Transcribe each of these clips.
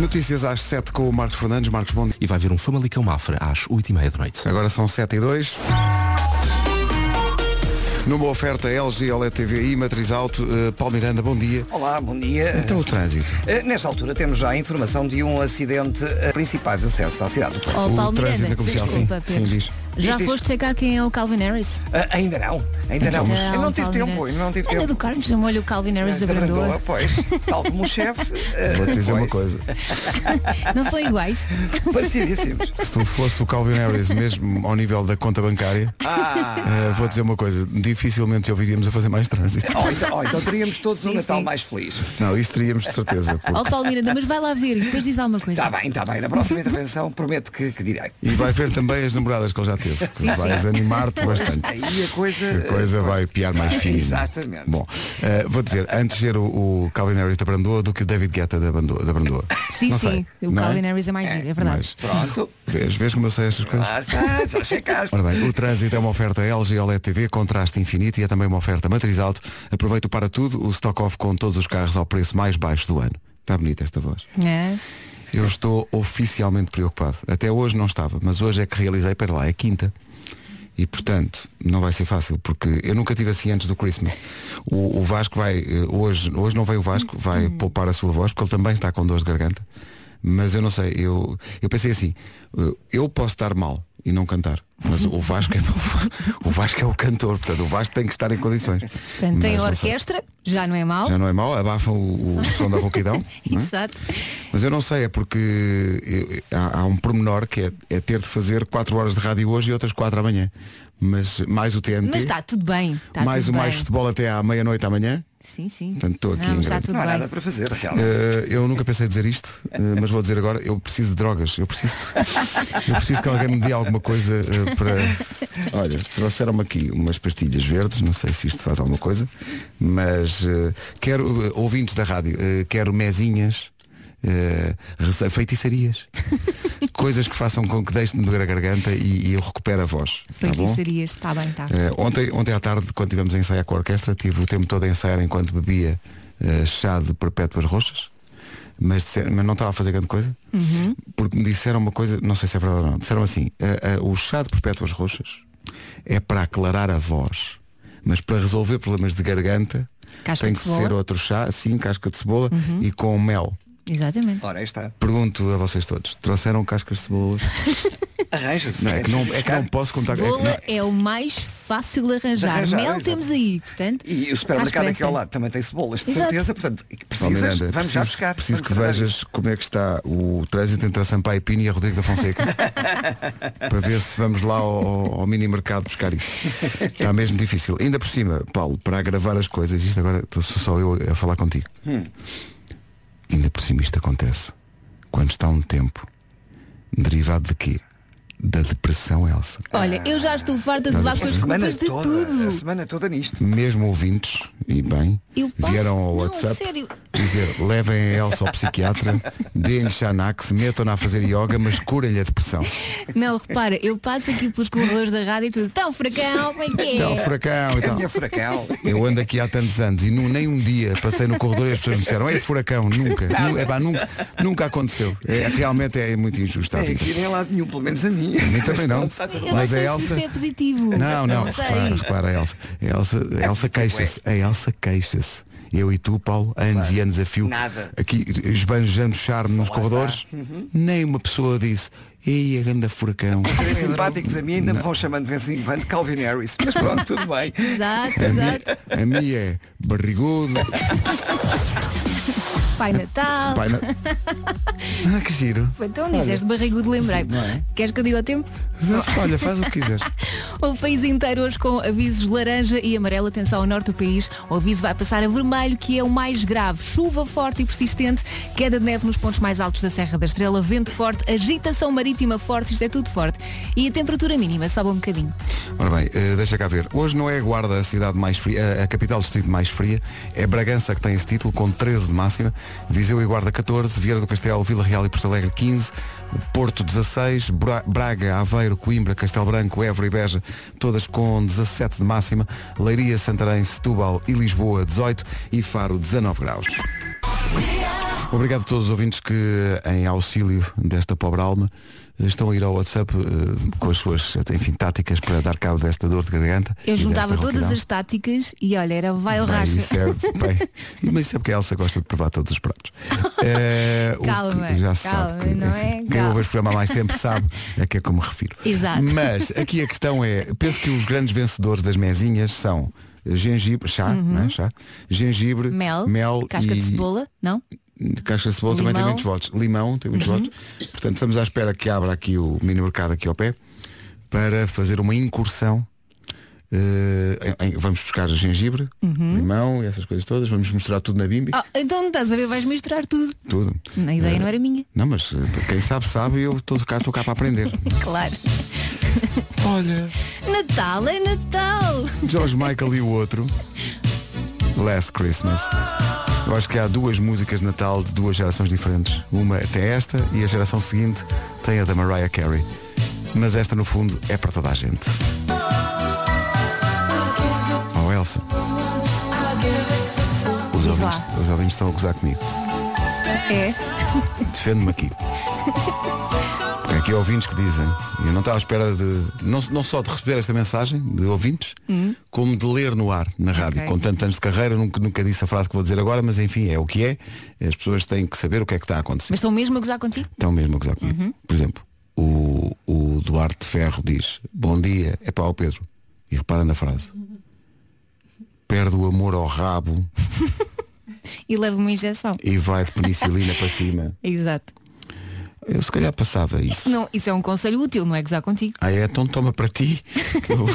Notícias às 7 com o Marcos Fernandes. Marcos Bom. E vai haver um Famalicão Mafra às 8h30 da noite. Agora são 7 e 2. Numa oferta LG OLED TV e Matriz Alto, uh, Paulo Miranda, bom dia. Olá, bom dia. Então o trânsito. Uh, nesta altura temos já a informação de um acidente a principais acessos à cidade do Porto. Oh, O Paulo trânsito Miranda, na comercial, desculpa, sim. Pedro. Sim, diz. Já Diz, diz. foste checar quem é o Calvin Harris? Uh, ainda não, ainda não. Então, Eu não tive tempo, eu não tive Ana tempo. do Carmo chamou-lhe o Calvin Harris da Esta Brandoa. Brandoa, pois, tal como o chefe. uh, Vou-te dizer uma pois, coisa. Não são iguais? Parecidíssimos. Se tu fosse o Calvin Harris mesmo ao nível da conta bancária, Ah, uh, vou dizer uma coisa. Dificilmente te ouviríamos a fazer mais trânsito. oh, então, oh, então teríamos todos um Sim, Natal sim. mais feliz. Não, isso teríamos de certeza. porque- Ó Paulo Miranda, mas vai lá ver e depois diz alguma coisa. Está bem, está bem. Na próxima intervenção prometo que, que direi. E vai ver também as namoradas que ele já teve. vais animar-te bastante. Aí a coisa. A coisa uh, vai piar mais fino. Exatamente. Bom, eh, vou dizer, antes ser o, o Calvin Harris da Brandoa do que o David Guetta da Brandoa. Da Brandoa. Sim, Não sim. sei, O não é? Calvin Harris é mais giro, é verdade. Mas, Pronto. vês, vês como eu sei estas coisas? Lá está, já checaste. Ora bem, o trânsito é uma oferta LG OLED TV, contraste infinito e é também uma oferta matriz alto. Aproveita para tudo, o stock off com todos os carros ao preço mais baixo do ano. Está bonita esta voz. É. Eu estou oficialmente preocupado. Até hoje não estava, mas hoje é que realizei, para lá, é quinta. E portanto, não vai ser fácil, porque eu nunca tive assim antes do Christmas. O, o Vasco vai, eh, hoje, hoje não veio o Vasco, vai poupar a sua voz, porque ele também está com dor de garganta. Mas eu não sei, eu, eu pensei assim, eh, eu posso estar mal e não cantar. Mas o Vasco é o Vasco é o cantor, portanto o Vasco tem que estar em condições. Portanto, tem Mas a não orquestra, já não é mau. Já não é mau, abafam o, o som da rouquidão. é? Exato. Mas eu não sei, é porque eu- há, há um pormenor que é, é ter de fazer 4 horas de rádio hoje e outras 4 amanhã. Mas mais o TNT, Mas está tudo bem. Está mais tudo o bem. mais futebol até à meia-noite amanhã. Sim, sim. Portanto, estou aqui não, em está grande. tudo Não há bem. nada para fazer, realmente. Eh, eu nunca pensei dizer isto, eh, mas vou dizer agora, eu preciso de drogas. Eu preciso, eu preciso que alguém me dê alguma coisa eh, para. Olha, trouxeram-me aqui umas pastilhas verdes, não sei se isto faz alguma coisa, mas quero, ouvintes da rádio, quero mesinhas. Rece- feitiçarias coisas que façam com que deixe-me doer a garganta e, e eu recupero a voz tá? Feitiçarias, está bem, está. Eh, ontem, ontem à tarde, quando estivemos a ensaiar com a orquestra, tive o tempo todo a ensaiar enquanto bebia eh, chá de perpétuas roxas, mas, disseram- mas não estava a fazer grande coisa, Uhum. porque me disseram uma coisa, não sei se é verdade ou não, disseram assim, eh, o chá de perpétuas roxas é para aclarar a voz, mas para resolver problemas de garganta Casca tem de que cebola? Uhum. ser outro chá, assim, casca de cebola e com mel. Exatamente. Ora, aí está. Pergunto a vocês todos, trouxeram cascas de cebolas? Arranja-se. Não, é, que não, é que não posso contar. é que Cebola é o mais fácil de arranjar. De arranjar, Mel exato. temos aí, portanto. E o supermercado aqui ao lado também tem cebolas, de Exato. certeza. Portanto, precisas, Miranda, vamos preciso, já buscar. Preciso que vejas como é que está o trânsito entre a Sampaio Pino e a Rodrigo da Fonseca para ver se vamos lá ao, ao mini mercado buscar isso. Está mesmo difícil. Ainda por cima, Paulo, para agravar as coisas, isto agora estou só eu a falar contigo. Hum. Ainda por cima isto acontece quando está um tempo derivado de quê? Da depressão, Elsa. Olha, eu já estou farta de levar com as culpas de toda, tudo. a semana toda nisto. Mesmo ouvintes, e bem, Eu posso- vieram ao Não, WhatsApp sério. dizer levem a Elsa ao psiquiatra, deem-lhe Xanax, metam-na a fazer yoga, mas curem-lhe a depressão. Não, repara, eu passo aqui pelos corredores da rádio e tudo. Tão fracão, como é que é? Então, furacão e A tal. minha furacão. Eu ando aqui há tantos anos e nu- nem um dia passei no corredor e as pessoas me disseram, é furacão, nunca. Nu- epá, nunca, nunca aconteceu. É, realmente é muito injusto a É vida. aqui nem lado nenhum, pelo menos a mim. A mim também não. Mas a se Elsa- isto é positivo. Não, não, Não repara, repara, a Elsa. A Elsa, a Elsa queixa-se. A Elsa queixa-se. Eu e tu, Paulo, anos e anos a fio, Nada. aqui esbanjando charme nos lá corredores, nem uma pessoa disse, ei, a grande furacão. Serem simpáticos a mim ainda me vão chamando de vez em quando Calvin Harris. Mas pronto, tudo bem. Exato, exato. A minha é barrigudo. Pai Natal. Pai, na... Ah, que giro. Então disseste barrigudo, lembrei. Queres que eu diga o tempo? Olha, faz o que quiseres. O país inteiro hoje com avisos laranja e amarelo. Atenção ao norte do país. O aviso vai passar a vermelho, que é o mais grave. Chuva forte e persistente, queda de neve nos pontos mais altos da Serra da Estrela, vento forte, agitação marítima forte, isto é tudo forte. E a temperatura mínima sobe um bocadinho. Ora bem, eh, deixa cá ver. Hoje não é Guarda a cidade mais fria, a- a capital do distrito mais fria, é Bragança que tem esse título, com 13 de máxima, Viseu e Guarda 14, Vieira do Castelo, Vila Real e Porto Alegre 15, Porto 16, Bra- Braga, Aveiro, Coimbra, Castelo Branco, Évora e Beja, todas com 17 de máxima, Leiria, Santarém, Setúbal e Lisboa 18 e Faro 19 graus. Obrigado a todos os ouvintes que, em auxílio desta pobre alma, estão a ir ao WhatsApp eh, com as suas, enfim, táticas para dar cabo desta dor de garganta. Eu juntava todas as táticas e olha, era vai Bem, racha. isso é, bem, mas isso é porque a Elsa gosta de provar todos os pratos. O Calma, que já se calma, sabe que, não é? Quem Calma. ouve este programa há mais tempo sabe a que é que eu me refiro. Exato. Mas aqui a questão é, penso que os grandes vencedores das mesinhas são gengibre, chá, não é? chá, gengibre, Uhum. Mel, mel casca e de cebola, não? De cebola também tem muitos votos. Limão tem muitos Uhum. votos. Portanto, estamos à espera que abra aqui o mini mercado aqui ao pé para fazer uma incursão. Eh, em- em- vamos buscar gengibre, limão e essas coisas todas. Vamos misturar tudo na bimbi. Ah, então estás a ver, vais misturar tudo. Tudo. A ideia não era minha. Não, mas eh, quem sabe sabe e eu estou cá, estou cá para aprender. Claro. Olha, Natal é Natal. George Michael e o outro. Last Christmas. Eu acho que há duas músicas de Natal de duas gerações diferentes. Uma tem esta e a geração seguinte tem a da Mariah Carey. Mas esta no fundo é para toda a gente. Oh Elsa. Os ouvintes, os ouvintes estão a gozar comigo. É. Defende-me aqui. Aqui ouvintes que dizem, e eu não estava à espera de, não, não só de receber esta mensagem de ouvintes, como de ler no ar, na rádio. Ok. Com tantos anos de carreira, nunca, nunca disse a frase que vou dizer agora, mas enfim, é o que é. As pessoas têm que saber o que é que está a acontecer. Mas estão mesmo a gozar contigo? Estão mesmo a gozar comigo. Por exemplo, o, o Duarte Ferro diz, bom dia, é para o Pedro. E repara na frase. Perde o amor ao rabo E leva uma injeção. e vai de penicilina para cima. Exato. Eu se calhar passava isso. Não, isso é um conselho útil, não é gozar contigo. Ah é, então toma para ti. eu-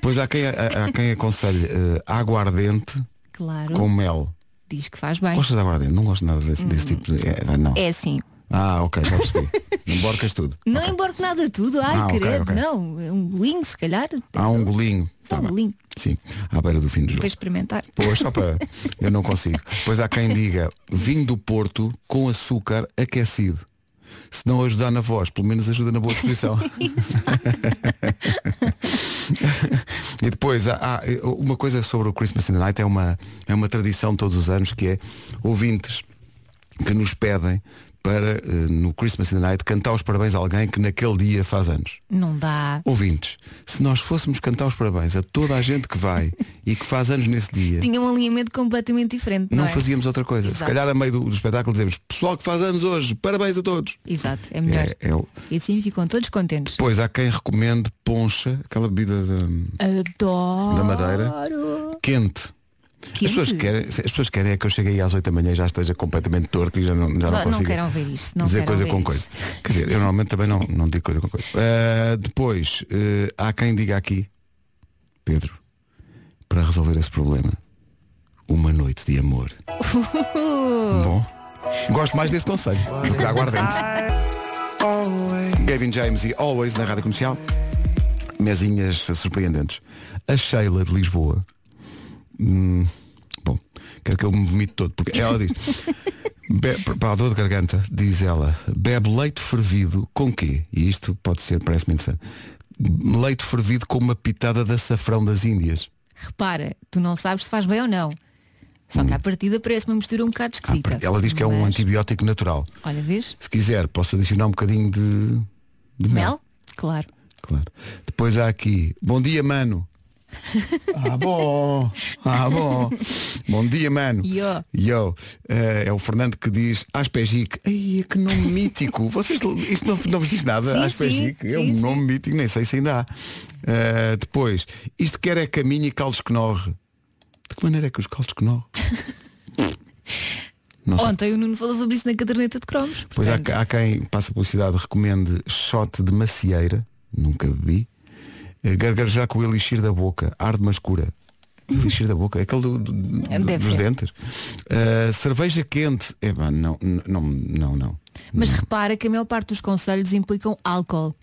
Pois há quem, há, há quem aconselhe eh, aguardente Claro. com mel. Diz que faz bem. Gostas de aguardente? Não gosto nada desse, desse tipo de. é, não. É assim. Ah, ok, já percebi. Emborcas tudo. Não Ok. emborque nada tudo. Ai, Ah, ok, credo. ok. Não, é um bolinho, se calhar. Há um golinho. Só um golinho. Sim, à beira do fim do jogo. Para experimentar. Pois, só para. Eu não consigo. Pois há quem diga vinho do Porto com açúcar aquecido. Se não ajudar na voz, pelo menos ajuda na boa disposição. e depois há, há uma coisa sobre o Christmas in the Night é uma, é uma tradição todos os anos que é ouvintes que nos pedem para eh, no Christmas in the Night cantar os parabéns a alguém que naquele dia faz anos. Não dá. Ouvintes, se nós fôssemos cantar os parabéns a toda a gente que vai e que faz anos nesse dia, Tinha um alinhamento completamente diferente. Não, não é? fazíamos outra coisa. Se Exato. calhar a meio do, do espetáculo dizemos, pessoal que faz anos hoje, parabéns a todos. Exato, é melhor. É, é o- E assim ficam todos contentes. Pois há quem recomende poncha, aquela bebida de- Adoro. da madeira, quente. As pessoas, querem, as pessoas querem é que eu chegue aí às 8 da manhã e já esteja completamente torto e já não, já não, Não, não consigo quero ouvir isto. Não dizer coisa com isso. coisa. Quer dizer, eu normalmente também não, não digo coisa com coisa. Ah, depois, eh, há quem diga aqui, Pedro, para resolver esse problema, uma noite de amor. Bom, gosto mais deste conselho do que da aguardente. Gavin James e Always na Rádio Comercial. Mesinhas surpreendentes. A Sheila de Lisboa. Hum, bom, quero que eu me vomite todo, porque ela diz. Be- para a dor de garganta, diz ela, bebe leite fervido com quê? E isto pode ser, parece-me interessante. Leite fervido com uma pitada de açafrão das Índias. Repara, tu não sabes se faz bem ou não. Só que à partida parece uma mistura um bocado Hum. Ah, esquisita. ela diz que é um Mas, antibiótico natural. Olha, vês? Se quiser, posso adicionar um bocadinho de, de mel. Mel? Claro. Claro. Depois há aqui, bom dia, mano. Ah, bom. Ah, bom. Bom dia, mano. Yo. Yo. Eh, é o Fernando que diz Aspegic. Ai, que nome mítico. Vocês, isto não, não vos diz nada? Sim, Aspegic. sim, É um sim, nome mítico, nem sei se ainda há. Eh, depois, isto quer é caminho e caldos que norre. De que maneira é que os caldos que norre? Ontem o Nuno falou sobre isso na caderneta de cromos. Pois há, portanto, há quem passa publicidade recomende shot de macieira, nunca bebi. Eh, Gargarejar com o elixir da boca, arde mas cura. Elixir da boca, aquele do, do- do- dos ser. dentes. Eh, cerveja quente. É, não, não, não, não, não. Mas repara que a maior parte dos conselhos implicam álcool.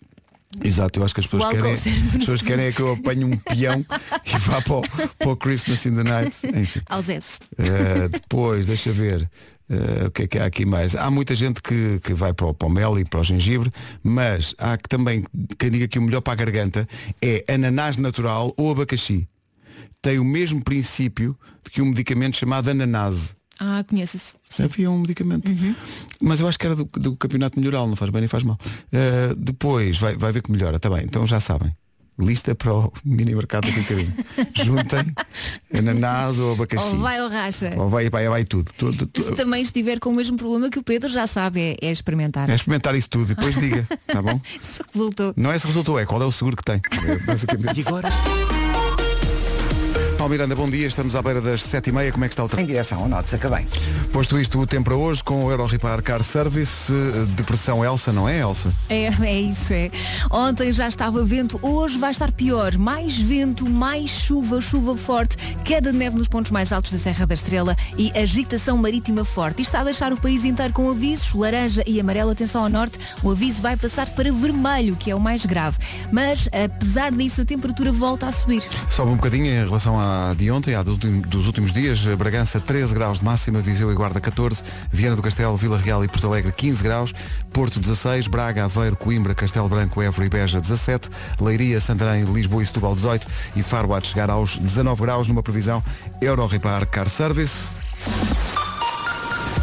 Exato, eu acho que as pessoas álcool querem, as pessoas querem é que eu apanhe um peão e vá para o, para o Christmas in the Night. Enfim. Aos S. Uh, depois, deixa ver uh, o que é que há aqui mais. Há muita gente que, que vai para o, para o mel e para o gengibre, mas há que também quem diga que o melhor para a garganta é ananás natural ou abacaxi. Tem o mesmo princípio que um medicamento chamado ananase. Ah, conheço-se. Havia um medicamento. Mas eu acho que era do, do campeonato melhoral, não faz bem nem faz mal. Uh, depois vai, vai ver que melhora, está bem. Então já sabem. Lista para o mini mercado daqui a bocadinho. Juntem ananás ou abacaxi. Ou vai ou racha. Ou vai, vai, vai tudo. tudo, Se tudo. também estiver com o mesmo problema que o Pedro já sabe, é, é experimentar. É experimentar isso tudo e depois diga, tá bom? Se resultou. Não é se resultou, é qual é o seguro que tem. É, basicamente. E agora? Paulo Miranda, bom dia. Estamos à beira das sete e meia. Como é que está o Em trânsito? direção ao norte, saca bem. Posto isto, o tempo para hoje com o Euro Repar Car Service. eh, Depressão Elsa, não é Elsa? É, é isso, é. Ontem já estava vento, hoje vai estar pior. Mais vento, mais chuva, chuva forte, queda de neve nos pontos mais altos da Serra da Estrela e agitação marítima forte. Isto está a deixar o país inteiro com avisos, laranja e amarelo. Atenção ao norte, o aviso vai passar para vermelho, que é o mais grave. Mas, apesar disso, a temperatura volta a subir. Sobe um bocadinho em relação à de ontem, à dos últimos, dos últimos dias. Bragança 13 graus de máxima, Viseu e Guarda 14, Viana do Castelo, Vila Real e Porto Alegre 15 graus, Porto 16, Braga, Aveiro, Coimbra, Castelo Branco, Évora e Beja 17, Leiria, Santarém, Lisboa e Setúbal 18 e Faro há de chegar aos 19 graus numa previsão Euro Repar Car Service.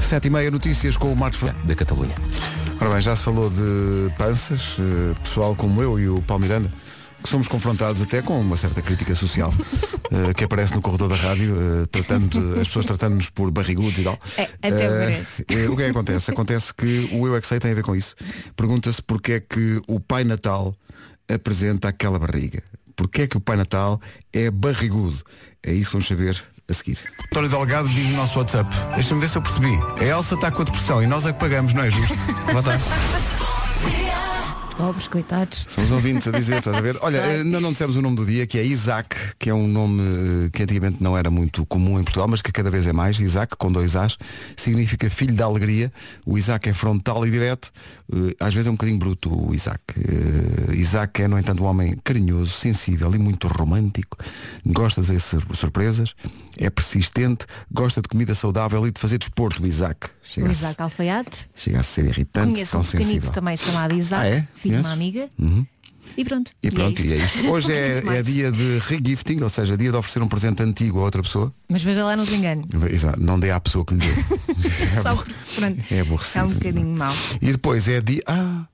7 e meia notícias com o Marcos. Da Catalunha. Ora bem, já se falou de panças, eh, pessoal como eu e o Paulo Miranda, que somos confrontados até com uma certa crítica social, eh, que aparece no corredor da rádio, eh, tratando, as pessoas tratando-nos por barrigudos e tal. É, até Eh, parece. o que é que acontece? Acontece que o Eu é que sei tem a ver com isso. Pergunta-se porque é que o Pai Natal apresenta aquela barriga. Porque é que o Pai Natal é barrigudo? É isso que vamos saber a seguir. António Delgado diz no nosso WhatsApp. Deixa-me ver se eu percebi. A Elsa está com a depressão e nós é que pagamos, não é justo? Lá está. Pobres, coitados. São os ouvintes a dizer, estás a ver? Olha, eh, ainda não dissemos o nome do dia, que é Isaac, que é um nome eh, que antigamente não era muito comum em Portugal, mas que cada vez é mais. Isaac, com dois As, significa filho da alegria. O Isaac é frontal e direto. Eh, Às vezes é um bocadinho bruto o Isaac. Eh, Isaac é, no entanto, um homem carinhoso, sensível e muito romântico. Gosta de surpresas, é persistente, gosta de comida saudável e de fazer desporto. O Isaac. Chega, O Isaac Alfaiate. chega a ser irritante, Conheço tão um sensível. também chamado Isaac, Ah, é? Filho de uma amiga. E pronto. E pronto, e é isto. Hoje é, Conheço é mais. dia de regifting, ou seja, dia de oferecer um presente antigo a outra pessoa. Mas veja lá, não se engane. Exato, não dê à pessoa que lhe deu. É Só abor- pronto, É aborrecido. é um bocadinho mau. E depois é dia. Ah,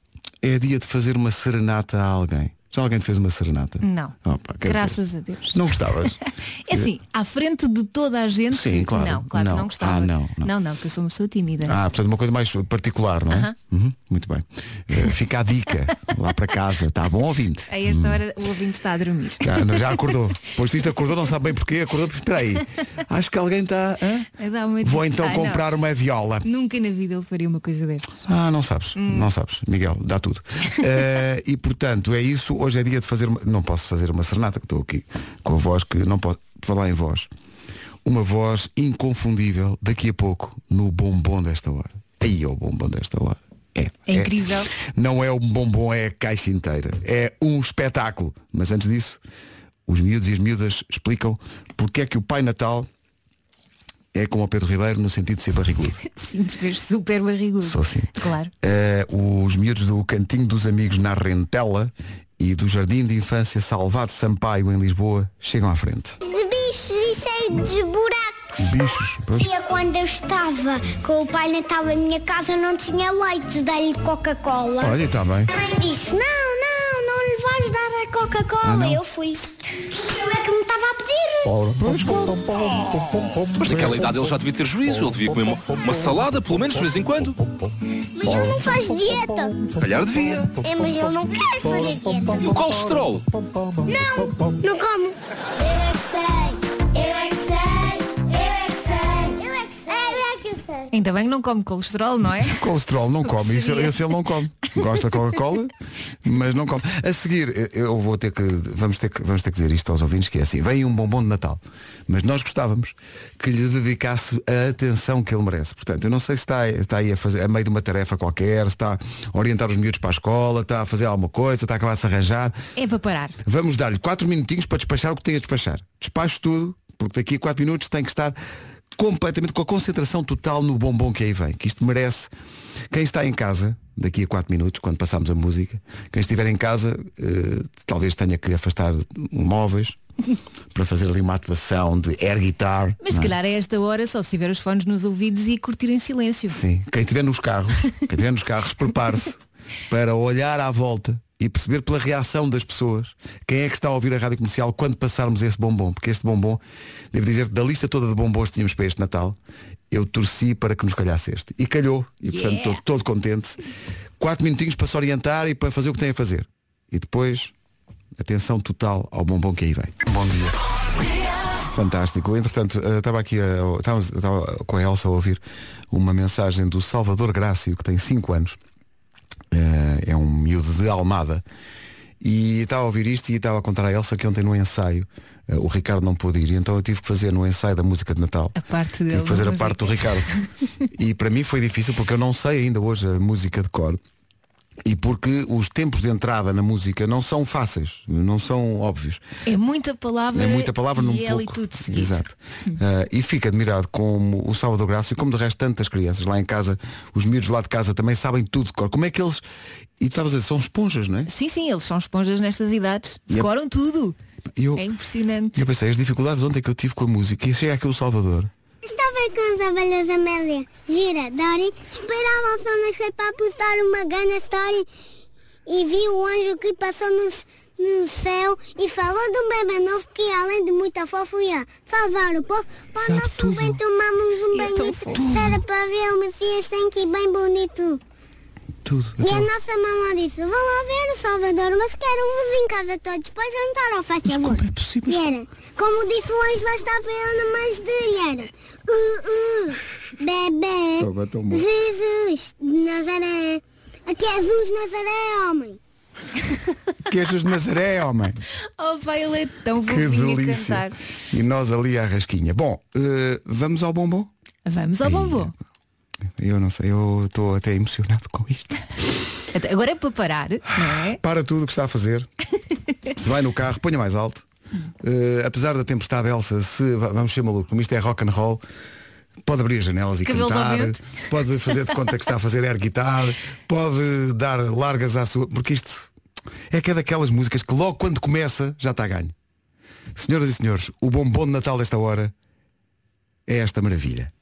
é dia de fazer uma serenata a alguém. Já alguém te fez uma serenata? Não. Opa, quer Graças dizer, a Deus. Não gostavas? É assim, à frente de toda a gente. Sim, claro. Não, claro Não. que não gostava. Ah, não, não. não, não, porque eu sou uma pessoa tímida. Ah, portanto uma coisa mais particular, não é? Aham. Uhum, muito bem. Eh, fica a dica lá para casa, está bom ouvinte? A esta hora o ouvinte está a dormir. Já, não, já acordou. Depois disto acordou, não sabe bem porquê, acordou, espera aí. Acho que alguém está. uma Vou então Ah, não. comprar uma viola. Nunca na vida ele faria uma coisa destas. Ah, não sabes, não sabes, Miguel, dá tudo. Eh, e portanto, é isso, hoje é dia de fazer uma... Não posso fazer uma serenata, que estou aqui com a voz que não posso falar em voz. Uma voz inconfundível daqui a pouco no bombom desta hora. Aí é o bombom desta hora. É, É incrível. Não é o bombom, é a caixa inteira. É um espetáculo. Mas antes disso, os miúdos e as miúdas explicam porque é que o Pai Natal é como o Pedro Ribeiro no sentido de ser barrigudo. Sim, porque tu és super barrigudo. Sou assim. Claro. Eh, os miúdos do Cantinho dos Amigos na Rentela e do Jardim de Infância Salvado Sampaio em Lisboa chegam à frente. de bichos e cheio de buracos. Bichos, pois. E quando eu estava com o Pai Natal na minha casa não tinha leite, dei-lhe Coca-Cola. Olha, está bem. A mãe disse, não, não, vais dar a Ah, Coca-Cola. não? eu fui. Eu é que me estava a pedir. Mas naquela idade ele já devia ter juízo, ele devia comer uma, uma salada, pelo menos de vez em quando. Mas ele não faz dieta. Se calhar devia. É, mas ele não quer fazer dieta. E o colesterol? Não, não como. Eu é que sei, Ainda bem que não come colesterol, não é? colesterol não come, isso, esse ele não come. Gosta de Coca-Cola, mas não come. A seguir, eu- vou ter que vamos, ter que. vamos ter que dizer isto aos ouvintes, que é assim, vem um bombom de Natal. Mas nós gostávamos que lhe dedicasse a atenção que ele merece. Portanto, eu não sei se está, está aí a fazer a meio de uma tarefa qualquer, se está a orientar os miúdos para a escola, está a fazer alguma coisa, está a acabar de se arranjar. É para parar. Vamos dar-lhe 4 minutinhos para despachar o que tem a despachar. Despacho tudo, porque daqui a 4 minutos tem que estar completamente com a concentração total no bombom que aí vem. Que isto merece. Quem está em casa, daqui a 4 minutos, quando passarmos a música, quem estiver em casa, eh, talvez tenha que afastar móveis, para fazer ali uma atuação de air guitar. Mas se é? calhar a esta hora só se tiver os fones nos ouvidos e curtir em silêncio. Sim, quem estiver nos carros, quem estiver nos carros, prepare-se para olhar à volta e perceber pela reação das pessoas quem é que está a ouvir a rádio comercial quando passarmos esse bombom. Porque este bombom, devo dizer que da lista toda de bombons que tínhamos para este Natal, eu torci para que nos calhasse este. E calhou. E portanto Yeah. estou todo contente. Quatro minutinhos para se orientar e para fazer o que tem a fazer. E depois, atenção total ao bombom que aí vem. Bom dia. Fantástico. Entretanto, eh, estava aqui a, estava com a Elsa a ouvir uma mensagem do Salvador Grácio, que tem 5 anos. Eh, é um miúdo de Almada. E estava a ouvir isto e estava a contar a Elsa que ontem no ensaio eh, o Ricardo não pôde ir. E então eu tive que fazer no ensaio da música de Natal. A parte Tive dele. que fazer a parte do música. Ricardo. e para mim foi difícil porque eu não sei ainda hoje a música de cor. E porque os tempos de entrada na música não são fáceis, não são óbvios. É muita palavra. É muita palavra num e é ali pouco. tudo seguido. Exato. Ah, e fico admirado como o Salvador Graça e como de resto tantas crianças lá em casa, os miúdos lá de casa também sabem tudo de cor. Como é que eles. E tu estavas a dizer, são esponjas, não é? Sim, sim, eles são esponjas nestas idades. A- Decoram tudo. Eu, É impressionante. e eu pensei, as dificuldades ontem que eu tive com a música, e chega aqui o Salvador. Estava com as abelhas Amélia, Gira, Dori, esperavam o sol nascer para postar uma grande história e vi o anjo que passou no, no céu e falou de um bebê novo que além de muita fofo ia salvar o povo. Para o Sabe nosso tudo. bem tomamos um banho fofo. era para ver o Messias tem que ir bem bonito. Tudo. E a Então, nossa mamãe disse, vão lá ver o Salvador, mas quero-vos em casa todos para jantar ao faz favor. como é possível? E era, como disse o anjo, lá estava eu na mais de e era, uh, uh, bebê, Toma, toma. Jesus de Nazaré, aqui é Jesus Nazaré, homem. queijos de Nazaré, homem. Oh, vai, ele é tão Que delícia. cantar. E nós ali à rasquinha. Bom, eh, vamos ao bombom? Vamos ao bombom. Eu não sei, eu estou até emocionado com isto. Agora é para parar, não é? Para tudo o que está a fazer. se vai no carro, ponha mais alto. Eh, apesar da tempestade Elsa, se va- vamos ser maluco, como isto é rock and roll, pode abrir as janelas e cantar, pode fazer de conta que está a fazer air guitar, pode dar largas à sua. Porque isto é que é daquelas músicas que logo quando começa já está a ganho. Senhoras e senhores, o bombom de Natal desta hora é esta maravilha.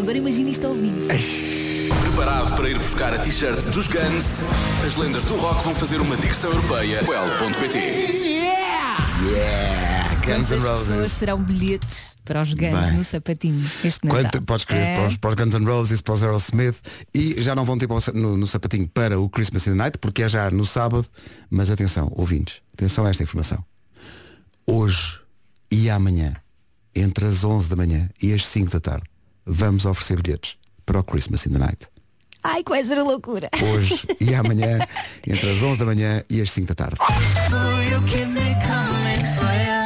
Agora imagina isto ao vivo. Preparado para ir buscar a t-shirt dos Guns, as lendas do rock vão fazer uma digressão europeia. Well.pt Yeah! Guns N' Quantas pessoas Roses. terão bilhetes para os Guns Bem. no sapatinho este Natal? Quanto, podes crer, É. para, os, para os Guns N' Roses, para os Aerosmith e já não vão ter para o sa- no, no sapatinho para o Christmas in the Night, porque é já no sábado, mas atenção, ouvintes, atenção a esta informação. Hoje e amanhã, entre as 11 da manhã e as 5 da tarde, vamos oferecer bilhetes para o Christmas in the Night. Ai, que vai ser loucura. Hoje e amanhã, entre as 11 da manhã e as 5 da tarde.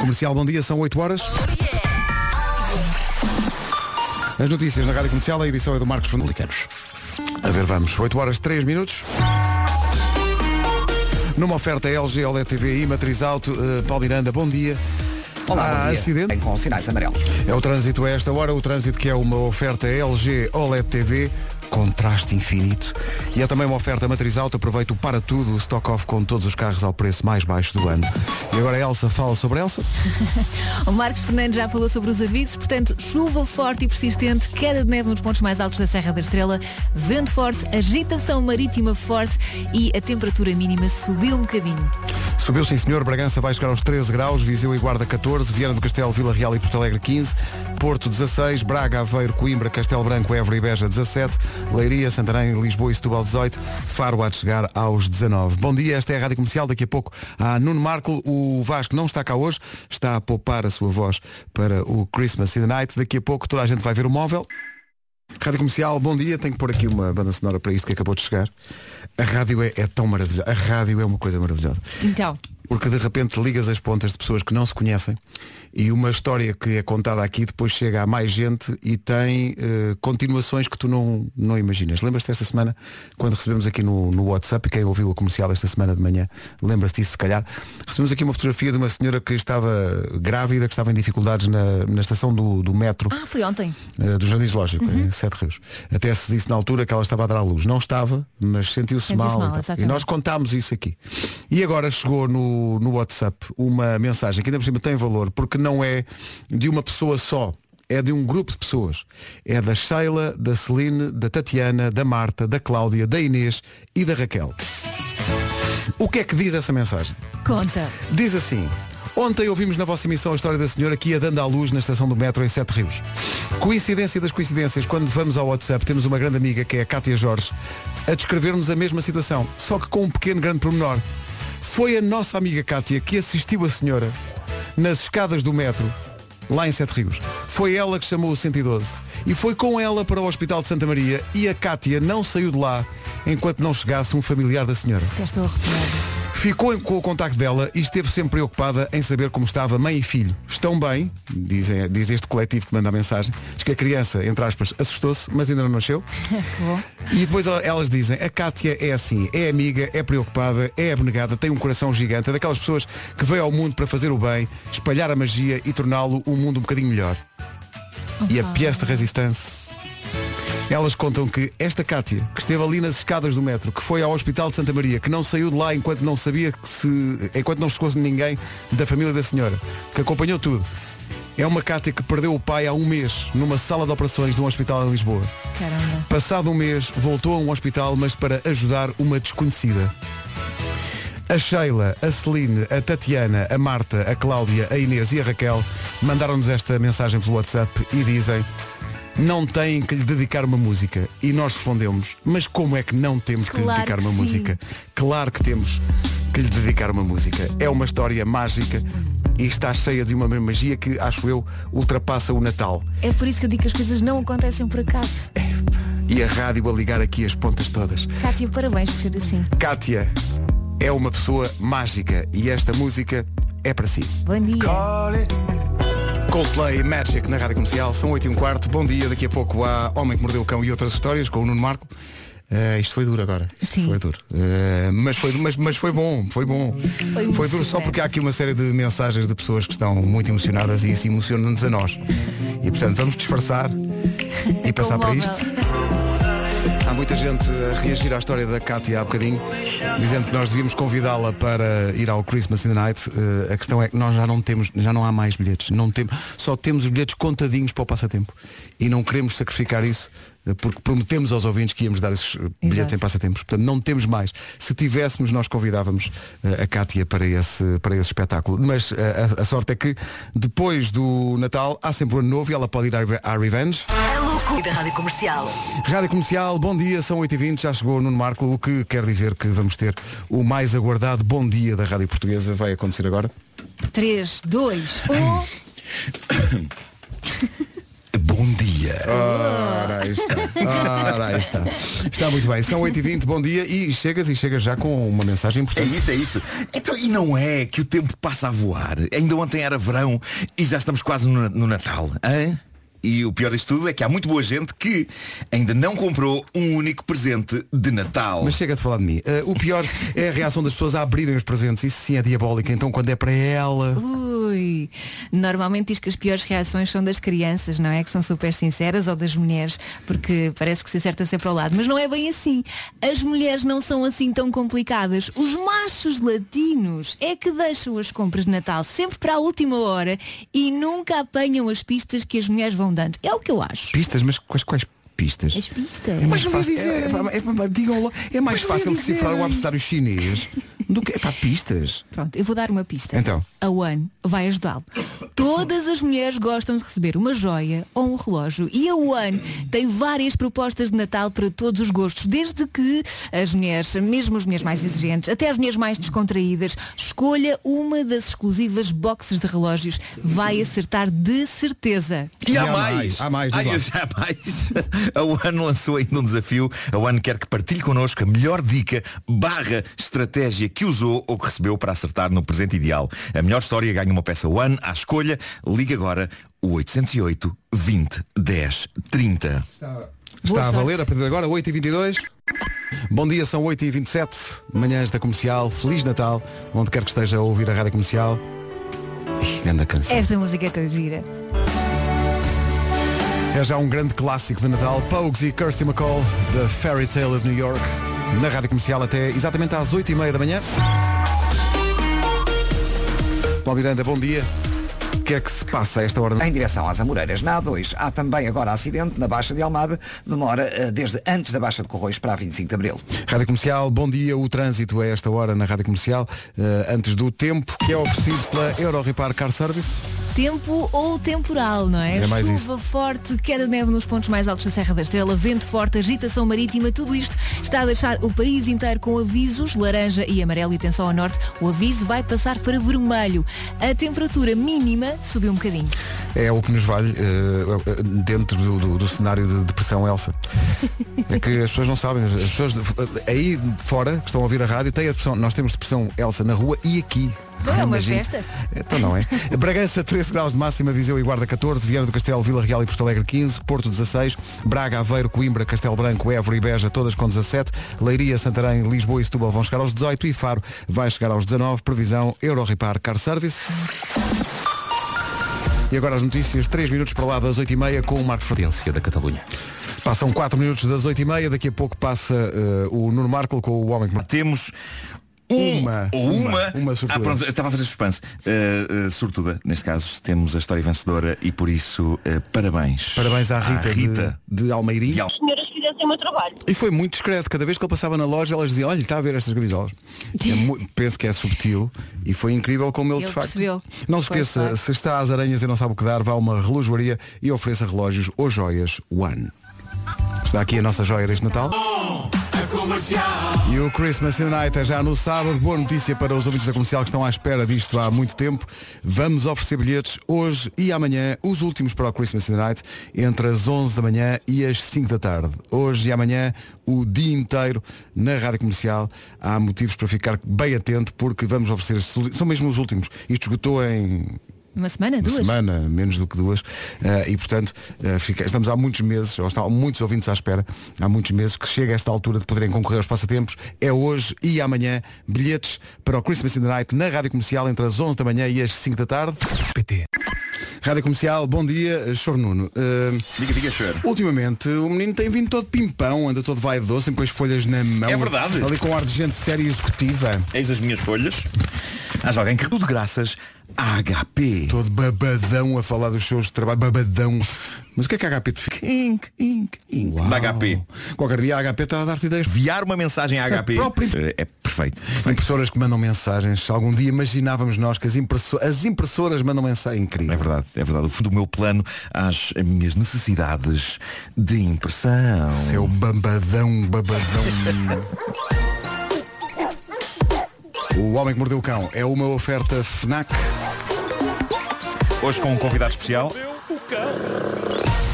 Comercial, bom dia, são 8 horas. As notícias na Rádio Comercial, a edição é do Marcos Fernandes. A ver, vamos. 8 horas 3 minutos. Numa oferta LG OLED TV e matriz alto, eh, Paulo Miranda, bom dia. Olá, Há dia. acidente? Tem com sinais amarelos. É o trânsito a esta hora, o trânsito que é uma oferta LG OLED TV, contraste infinito. E é também uma oferta matriz alta, aproveita o para tudo, o stock off com todos os carros ao preço mais baixo do ano. E agora a Elsa fala sobre Elsa. O Marcos Fernandes já falou sobre os avisos, portanto, chuva forte e persistente, queda de neve nos pontos mais altos da Serra da Estrela, vento forte, agitação marítima forte e a temperatura mínima subiu um bocadinho. Subiu sim senhor, Bragança vai chegar aos 13 graus, Viseu e Guarda 14, Viana do Castelo, Vila Real e Porto Alegre 15, Porto 16, Braga, Aveiro, Coimbra, Castelo Branco, Évora e Beja 17, Leiria, Santarém, Lisboa e Setúbal 18, Faro de chegar aos 19. Bom dia, esta é a Rádio Comercial, daqui a pouco há Nuno Marco, o Vasco não está cá hoje, está a poupar a sua voz para o Christmas in the Night, daqui a pouco toda a gente vai ver o móvel. Rádio Comercial, bom dia. Tenho que pôr aqui uma banda sonora para isto que acabou de chegar. A rádio é, é tão maravilhosa. A rádio é uma coisa maravilhosa. Então, porque de repente ligas as pontas de pessoas que não se conhecem e uma história que é contada aqui depois chega a mais gente e tem eh, continuações que tu não, não imaginas. Lembras-te esta semana, quando recebemos aqui no, no WhatsApp, e quem ouviu a comercial esta semana de manhã, lembra-se disso se calhar, recebemos aqui uma fotografia de uma senhora que estava grávida, que estava em dificuldades na, na estação do, do metro. Ah, foi ontem. Uh, do Jardim Zoológico, em Sete Rios. Até se disse na altura que ela estava a dar à luz. Não estava, mas sentiu-se Sentiu-se mal. mal, e e, nós contámos isso aqui. E agora chegou no, no WhatsApp uma mensagem que ainda por cima tem valor, porque não é de uma pessoa só. É de um grupo de pessoas. É da Sheila, da Celine, da Tatiana, da Marta, da Cláudia, da Inês e da Raquel. O que é que diz essa mensagem? Conta. Diz assim. Ontem ouvimos na vossa emissão a história da senhora que ia dando à luz na estação do metro em Sete Rios. Coincidência das coincidências, quando vamos ao WhatsApp temos uma grande amiga que é a Cátia Jorge a descrever-nos a mesma situação, só que com um pequeno grande pormenor. Foi a nossa amiga Cátia que assistiu a senhora nas escadas do metro, lá em Sete Rios. Foi ela que chamou o 112 e foi com ela para o Hospital de Santa Maria e a Cátia não saiu de lá enquanto não chegasse um familiar da senhora. Até estou. Ficou com o contacto dela e esteve sempre preocupada em saber como estava mãe e filho. Estão bem, dizem, diz este coletivo que manda a mensagem. Diz que a criança, entre aspas, assustou-se, mas ainda não nasceu. E depois elas dizem, a Cátia é assim, é amiga, é preocupada, é abnegada, tem um coração gigante, é daquelas pessoas que veio ao mundo para fazer o bem, espalhar a magia e torná-lo um mundo um bocadinho melhor. E a pièce de resistência. Elas contam que esta Cátia, que esteve ali nas escadas do metro, que foi ao Hospital de Santa Maria, que não saiu de lá enquanto não sabia que se. enquanto não chegou ninguém da família da senhora, que acompanhou tudo. É uma Cátia que perdeu o pai há um mês numa sala de operações de um hospital em Lisboa. Caramba. Passado um mês, voltou a um hospital, mas para ajudar uma desconhecida. A Sheila, a Celine, a Tatiana, a Marta, a Cláudia, a Inês e a Raquel mandaram-nos esta mensagem pelo WhatsApp e dizem não têm que lhe dedicar uma música. E nós respondemos, mas como é que não temos que lhe Claro dedicar que uma sim. música? Claro que temos que lhe dedicar uma música. É uma história mágica e está cheia de uma magia que, acho eu, ultrapassa o Natal. É por isso que eu digo que as coisas não acontecem por acaso. E a rádio a ligar aqui as pontas todas. Kátia, parabéns por ser assim. Kátia é uma pessoa mágica e esta música é para si. Bom dia. Coldplay Magic na Rádio Comercial, são 8 e um quarto. Bom dia, daqui a pouco há Homem que Mordeu o Cão e outras histórias com o Nuno Marco. Eh, isto foi duro agora. Sim. Foi duro. Eh, mas, foi, mas, mas foi bom, foi bom. Foi duro só porque há aqui uma série de mensagens de pessoas que estão muito emocionadas e isso emociona-nos a nós. E portanto vamos disfarçar e passar para isto. Há muita gente a reagir à história da Cátia há bocadinho, dizendo que nós devíamos convidá-la para ir ao Christmas in the Night. Eh, a questão é que nós já não temos, já não há mais bilhetes. Não temos, só temos os bilhetes contadinhos para o passatempo. E não queremos sacrificar isso, eh, porque prometemos aos ouvintes que íamos dar esses eh, bilhetes Exato. em passatempos. Portanto, não temos mais. Se tivéssemos, nós convidávamos a Cátia para esse, para esse espetáculo. Mas a, a sorte é que depois do Natal há sempre um ano novo e ela pode ir à, à Revenge. A loucura da Rádio Comercial. Rádio Comercial, bom dia, são 8h20, já chegou o Nuno Marco, o que quer dizer que vamos ter o mais aguardado bom dia da Rádio Portuguesa, vai acontecer agora. 3, 2, 1. Bom dia. Ora, aí está. Ora, aí está. Está muito bem, são 8h20, bom dia e chegas e chegas já com uma mensagem É importante. isso, é isso. Então, e não é que o tempo passa a voar? Ainda ontem era verão e já estamos quase no, no Natal. Hã? E o pior disto tudo é que há muito boa gente que ainda não comprou um único presente de Natal. Mas chega de falar de mim. Eh, o pior é a reação das pessoas a abrirem os presentes. Isso sim é diabólico. Então quando é para ela. Ui. Normalmente diz que as piores reações são das crianças, não é? Que são super sinceras ou das mulheres, porque parece que se acerta sempre ao lado. Mas não é bem assim. As mulheres não são assim tão complicadas. Os machos latinos é que deixam as compras de Natal sempre para a última hora e nunca apanham as pistas que as mulheres vão É o que eu acho. Pistas, mas quais, quais pistas? As pistas. É mais fácil, dizer. é, é, pá, é, pá, digam logo, é mais fácil decifrar um abecedário chinês do que é para pistas. Pronto, eu vou dar uma pista. Então. A One vai ajudá-lo. Todas as mulheres gostam de receber uma joia ou um relógio e a One tem várias propostas de Natal para todos os gostos, desde que as mulheres, mesmo as mulheres mais exigentes, até as mulheres mais descontraídas, escolha uma das exclusivas boxes de relógios. Vai acertar de certeza. E há há mais, mais, há mais, lá. há mais. A One lançou ainda um desafio. A One quer que partilhe connosco a melhor dica barra estratégia que usou ou que recebeu para acertar no presente ideal. A melhor história ganha uma peça One à escolha. Liga agora o 808 20 10 30. Está a valer a partir de agora, 8h22. Bom dia, são 8h27, manhãs da comercial. Feliz Natal, onde quer que esteja a ouvir a rádio comercial. Ih, grande canção. Esta música é tão gira. É já um grande clássico de Natal. Pogues e Kirsty McCall, The Fairy Tale of New York. Na rádio comercial até exatamente às 8h30 da manhã. Paulo Miranda, bom dia. O que é que se passa a esta hora? Em direção às Amoreiras, na A2, há também agora acidente na Baixa de Almada, demora eh, desde antes da Baixa de Corroios para a 25 de Abril. Rádio Comercial, bom dia. O trânsito a esta hora na Rádio Comercial, eh, antes do tempo, que é oferecido pela Euro Repar Car Service. Tempo ou temporal, não é? É mais Chuva forte, queda de neve nos pontos mais altos da Serra da Estrela, vento forte, agitação marítima, tudo isto está a deixar o país inteiro com avisos, laranja e amarelo e atenção ao norte. O aviso vai passar para vermelho. A temperatura mínima subiu um bocadinho. É o que nos vale eh, dentro do, do- do cenário de depressão Elsa. É que as pessoas não sabem. As pessoas eh, aí fora, que estão a ouvir a rádio, têm a depressão. Nós temos depressão Elsa na rua e aqui. Não é uma festa? Então não é. Bragança 13 graus de máxima, Viseu e Guarda 14, Viana do Castelo, Vila Real e Porto Alegre 15, Porto 16, Braga, Aveiro, Coimbra, Castelo Branco, Évora e Beja, todas com 17, Leiria, Santarém, Lisboa e Setúbal vão chegar aos 18 e Faro vai chegar aos 19, previsão Euro Repar Car Service. E agora as notícias, 3 minutos para lá das 8h30 com o Marcos Fratência da Catalunha. Passam 4 minutos das 8h30, daqui a pouco passa eh, o Nuno Marco com o Homem que Temos um, Uma, ou uma, uma, uma ah, pronto, estava a fazer suspense. Uh, uh, sortuda, neste caso temos a história vencedora e por isso uh, parabéns. Parabéns à Rita, Rita. De, de Almeiri. de Al- senhoras fizessem o meu trabalho. E foi muito discreto, cada vez que ele passava na loja elas diziam, olha, está a ver estas camisolas. É penso que é subtil e foi incrível como ele, Ele de facto. percebeu. Não se Foi, esqueça, se está às aranhas e não sabe o que dar, vá a uma relojoaria e ofereça relógios ou joias One. Está aqui a nossa joia deste Natal. E o Christmas Unite é já no sábado. Boa notícia para os ouvintes da comercial que estão à espera disto há muito tempo. Vamos oferecer bilhetes hoje e amanhã, os últimos para o Christmas Night, entre as 11 da manhã e as 5 da tarde. Hoje e amanhã, o dia inteiro na rádio comercial. Há motivos para ficar bem atento porque vamos oferecer, estes são mesmo os últimos. Isto esgotou em Uma semana, uma duas? semana, menos do que duas, eh, e portanto eh, fica- estamos há muitos meses, ou estão muitos ouvintes à espera, há muitos meses que chega esta altura de poderem concorrer aos passatempos. É hoje e amanhã bilhetes para o Christmas in the Night na Rádio Comercial entre as 11 da manhã e as 5 da tarde. PT. Rádio Comercial, bom dia, Chor Nuno. Eh, Diga, diga, senhor. ultimamente o menino tem vindo todo pimpão, anda todo vaidoso, sempre com as folhas na mão. É verdade. Ali com ar de gente séria e executiva. Eis as minhas folhas. Há alguém que tudo graças à HP. Todo babadão a falar dos seus trabalhos, babadão. Mas o que é que a HP te fica? Inc, inc, inc. Da HP. Qualquer dia a HP está a dar-te ideias. Enviar uma mensagem à HP própria- eh, é perfeito. perfeito. Impressoras que mandam mensagens. Algum dia imaginávamos nós que as, impresso- as impressoras mandam mensagem. Incrível. É verdade, é verdade. O fundo do meu plano às minhas necessidades de impressão. Seu babadão, babadão. o Homem que Mordeu o Cão é uma oferta FNAC. Hoje com um convidado especial.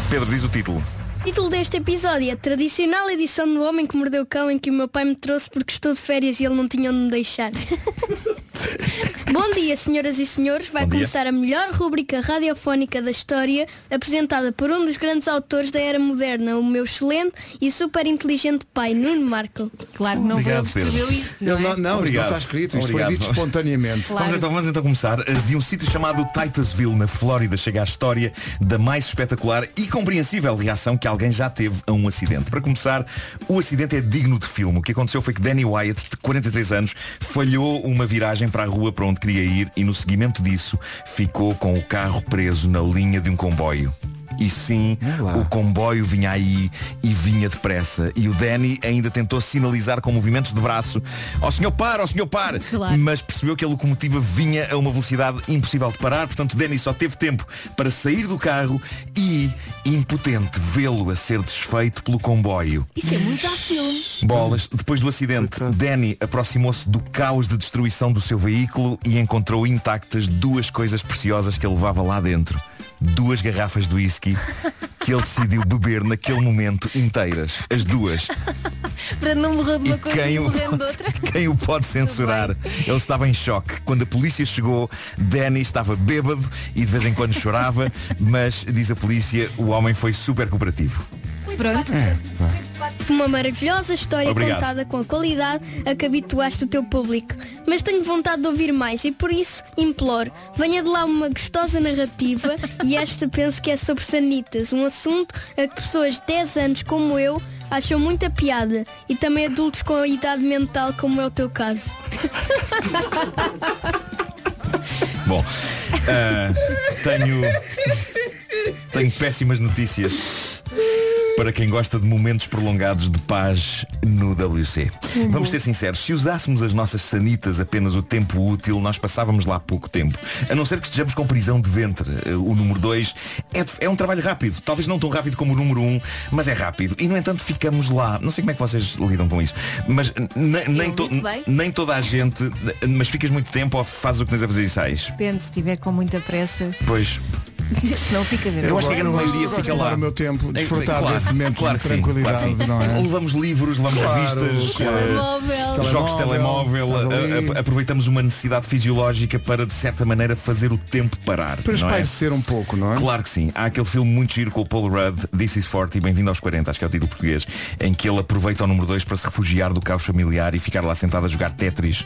Pedro, diz o título. Título deste episódio é a tradicional edição do Homem que Mordeu o Cão em que o meu pai me trouxe porque estou de férias e ele não tinha onde me deixar. Bom dia, senhoras e senhores. Vai Bom dia. começar a melhor rúbrica radiofónica da história, apresentada por um dos grandes autores da era moderna, o meu excelente e super inteligente pai, Nuno Marco. Claro que não Obrigado, foi ele que escreveu isto. Não é? não, não, Obrigado. não está escrito. Isto Obrigado. foi dito espontaneamente. Claro. Vamos, então, vamos então começar. Eh, De um sítio chamado Titusville, na Flórida, chega a história da mais espetacular e compreensível reação que alguém já teve a um acidente. Para começar, o acidente é digno de filme. O que aconteceu foi que Danny Wyatt, de 43 anos, falhou uma viragem para a rua para onde queria ir e no seguimento disso ficou com o carro preso na linha de um comboio. E sim, o comboio vinha aí e vinha depressa. E o Danny ainda tentou sinalizar com movimentos de braço Ó senhor para, ó senhor para Claro. Mas percebeu que a locomotiva vinha a uma velocidade impossível de parar Portanto Danny só teve tempo para sair do carro E, impotente, vê-lo a ser desfeito pelo comboio Isso é muito a filme. Bolas, depois do acidente, Danny aproximou-se do caos de destruição do seu veículo e encontrou intactas duas coisas preciosas que ele levava lá dentro. Duas garrafas de whisky que ele decidiu beber naquele momento inteiras. As duas. Para não morrer de uma E coisa quem e morrer de outra. quem o pode censurar? Ele estava em choque. Quando a polícia chegou, Danny estava bêbado e de vez em quando chorava, mas, diz a polícia, o homem foi super cooperativo. Pronto. Uma maravilhosa história Obrigado. contada com a qualidade a que habituaste o teu público. Mas tenho vontade de ouvir mais e por isso imploro, venha de lá uma gostosa narrativa e esta penso que é sobre sanitas, um assunto a que pessoas de 10 anos como eu acham muita piada e também adultos com a idade mental como é o teu caso. Bom, ah, tenho, tenho péssimas notícias para quem gosta de momentos prolongados de paz no WC. Vamos ser sinceros, se usássemos as nossas sanitas apenas o tempo útil, nós passávamos lá pouco tempo. A não ser que estejamos com prisão de ventre. Eh, O número 2 é, é um trabalho rápido. Talvez não tão rápido como o número 1, um, mas é rápido. E no entanto ficamos lá. Não sei como é que vocês lidam com isso. Mas ne- nem, to- nem toda a gente. Mas ficas muito tempo ou fazes o que tens a fazer e sais. Depende, se estiver com muita pressa, Pois. não fica bem. Eu acho que a grande maioria fica lá. o meu tempo, É, desfrutar claro, desse momento claro de que sim, tranquilidade, claro sim. é? Levamos livros, levamos Claro, revistas, eh, Telemóvel. jogos de telemóvel, ali. a- a- aproveitamos uma necessidade fisiológica para, de certa maneira, fazer o tempo parar. Para é? espairecer um pouco, não é? Claro que sim. Há aquele filme muito giro com o Paul Rudd, This is 40, Bem-vindo aos 40, acho que é o título português, em que ele aproveita o número 2 para se refugiar do caos familiar e ficar lá sentado a jogar Tetris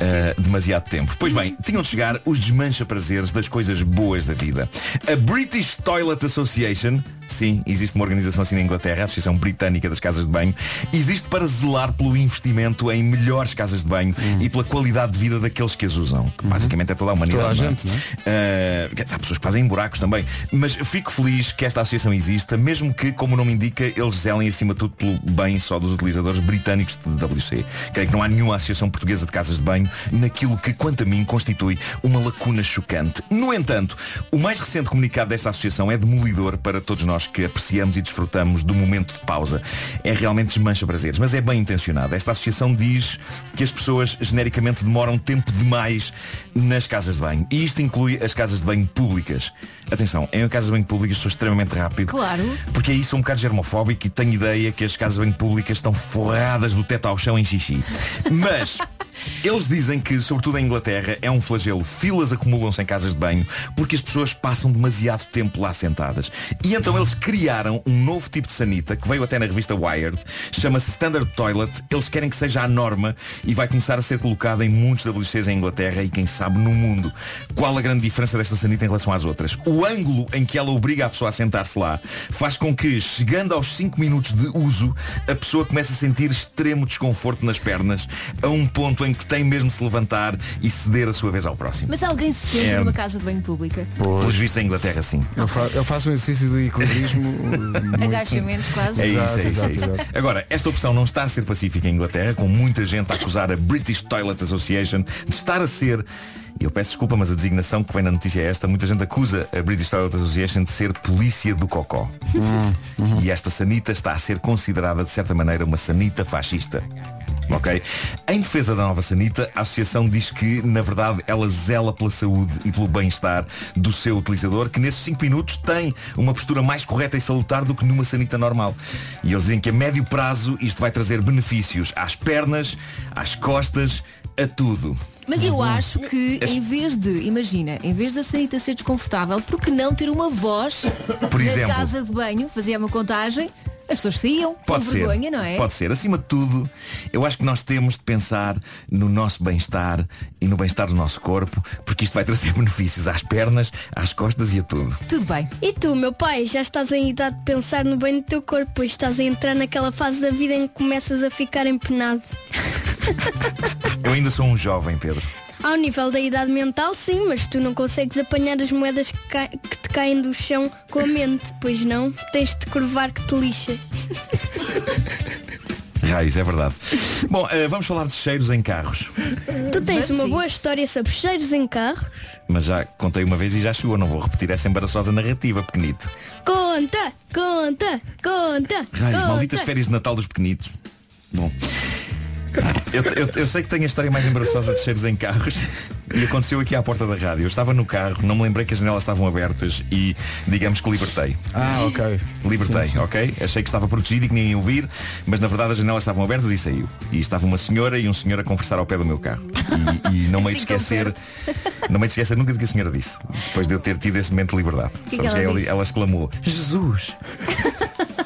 eh, demasiado tempo. Pois bem, tinham de chegar os desmancha-prazeres das coisas boas da vida. A British Toilet Association, sim, existe uma organização assim na Inglaterra, a Associação Britânica das Casas de Banho, existe para zelar pelo investimento em melhores casas de banho e pela qualidade de vida daqueles que as usam, que basicamente é toda a humanidade. Toda a não é? gente, não é? Uh, há pessoas que fazem buracos também. Mas fico feliz que esta associação exista, mesmo que, como o nome indica, eles zelem acima de tudo pelo bem só dos utilizadores britânicos de WC. Creio que não há nenhuma associação portuguesa de casas de banho naquilo que, quanto a mim, constitui uma lacuna chocante. No entanto, o mais recente comunicado desta associação é demolidor para todos nós que apreciamos e desfrutamos do momento de pausa. É realmente desmancha prazeres, mas é bem intencionado. Esta associação diz que as pessoas genericamente demoram tempo demais nas casas de banho. E isto inclui as casas de banho públicas. Atenção, em casas de banho públicas sou extremamente rápido. Claro. Porque aí sou um bocado germofóbico e tenho ideia que as casas de banho públicas estão forradas do teto ao chão em xixi. Mas eles dizem que, sobretudo em Inglaterra, é um flagelo. Filas acumulam-se em casas de banho porque as pessoas passam demasiado tempo lá sentadas. E então eles criaram um novo tipo de sanita que veio até na revista Wired, chama-se Standard Toilet. Eles querem que seja a norma e vai começar a ser colocada em muitos WCs em Inglaterra e quem sabe no mundo. Qual a grande diferença desta sanita em relação às outras? O ângulo em que ela obriga a pessoa a sentar-se lá faz com que, chegando aos 5 minutos de uso, a pessoa comece a sentir extremo desconforto nas pernas, a um ponto em que tem mesmo de se levantar e ceder a sua vez ao próximo. Mas alguém se senta É. numa casa de banho pública. Pelos vistos em Inglaterra sim. Eu, fa- eu faço um exercício de equilibrismo. muito- Agachamentos quase. É isso, Exato, é isso, é isso. exato. Agora, esta opção não está a ser pacífica em Inglaterra, com muita gente a acusar a British Toilet Association de estar a ser. E eu peço desculpa, mas a designação que vem na notícia é esta. Muita gente acusa a British Toilet Association de ser polícia do cocó. E esta sanita está a ser considerada, de certa maneira, uma sanita fascista. Ok? Em defesa da nova sanita, a associação diz que, na verdade, ela zela pela saúde e pelo bem-estar do seu utilizador, que nesses 5 minutos tem uma postura mais correta e salutar do que numa sanita normal. E eles dizem que a médio prazo isto vai trazer benefícios às pernas, às costas, a tudo. Mas eu acho que em vez de, imagina, em vez da sanita ser desconfortável, por que não ter uma voz Por na exemplo. casa de banho, fazia uma contagem, as pessoas saíam Pode com ser. vergonha, não é? Pode ser. Acima de tudo, eu acho que nós temos de pensar no nosso bem-estar e no bem-estar do nosso corpo, porque isto vai trazer benefícios às pernas, às costas e a tudo. Tudo bem. E tu, meu pai, já estás em idade de pensar no bem do teu corpo, pois estás a entrar naquela fase da vida em que começas a ficar empenado. Eu ainda sou um jovem, Pedro. Ao nível da idade mental, sim, mas tu não consegues apanhar as moedas que, ca- que te caem do chão com a mente, pois não? Tens de curvar que te lixa. Raios, é verdade. Bom, eh, vamos falar de cheiros em carros. Tu tens uma boa história sobre cheiros em carro? Mas já contei uma vez e já chegou. Não vou repetir essa embaraçosa narrativa, pequenito. Conta, conta, conta, Raios, conta. malditas férias de Natal dos pequenitos. Bom. Eu, eu- eu sei que tenho a história mais embaraçosa de cheiros em carros e aconteceu aqui à porta da rádio. Eu estava no carro, não me lembrei que as janelas estavam abertas e digamos que libertei. Ah, ok. Libertei, Sim, sim. ok? Achei que estava protegido e que ninguém ia ouvir, mas na verdade as janelas estavam abertas e saiu. E estava uma senhora e um senhor a conversar ao pé do meu carro. E, e não me hei de Assim esquecer, não me hei de esquecer nunca do que a senhora disse. Depois de eu ter tido esse momento de liberdade. que Sabes ela que ela, ela exclamou, Jesus!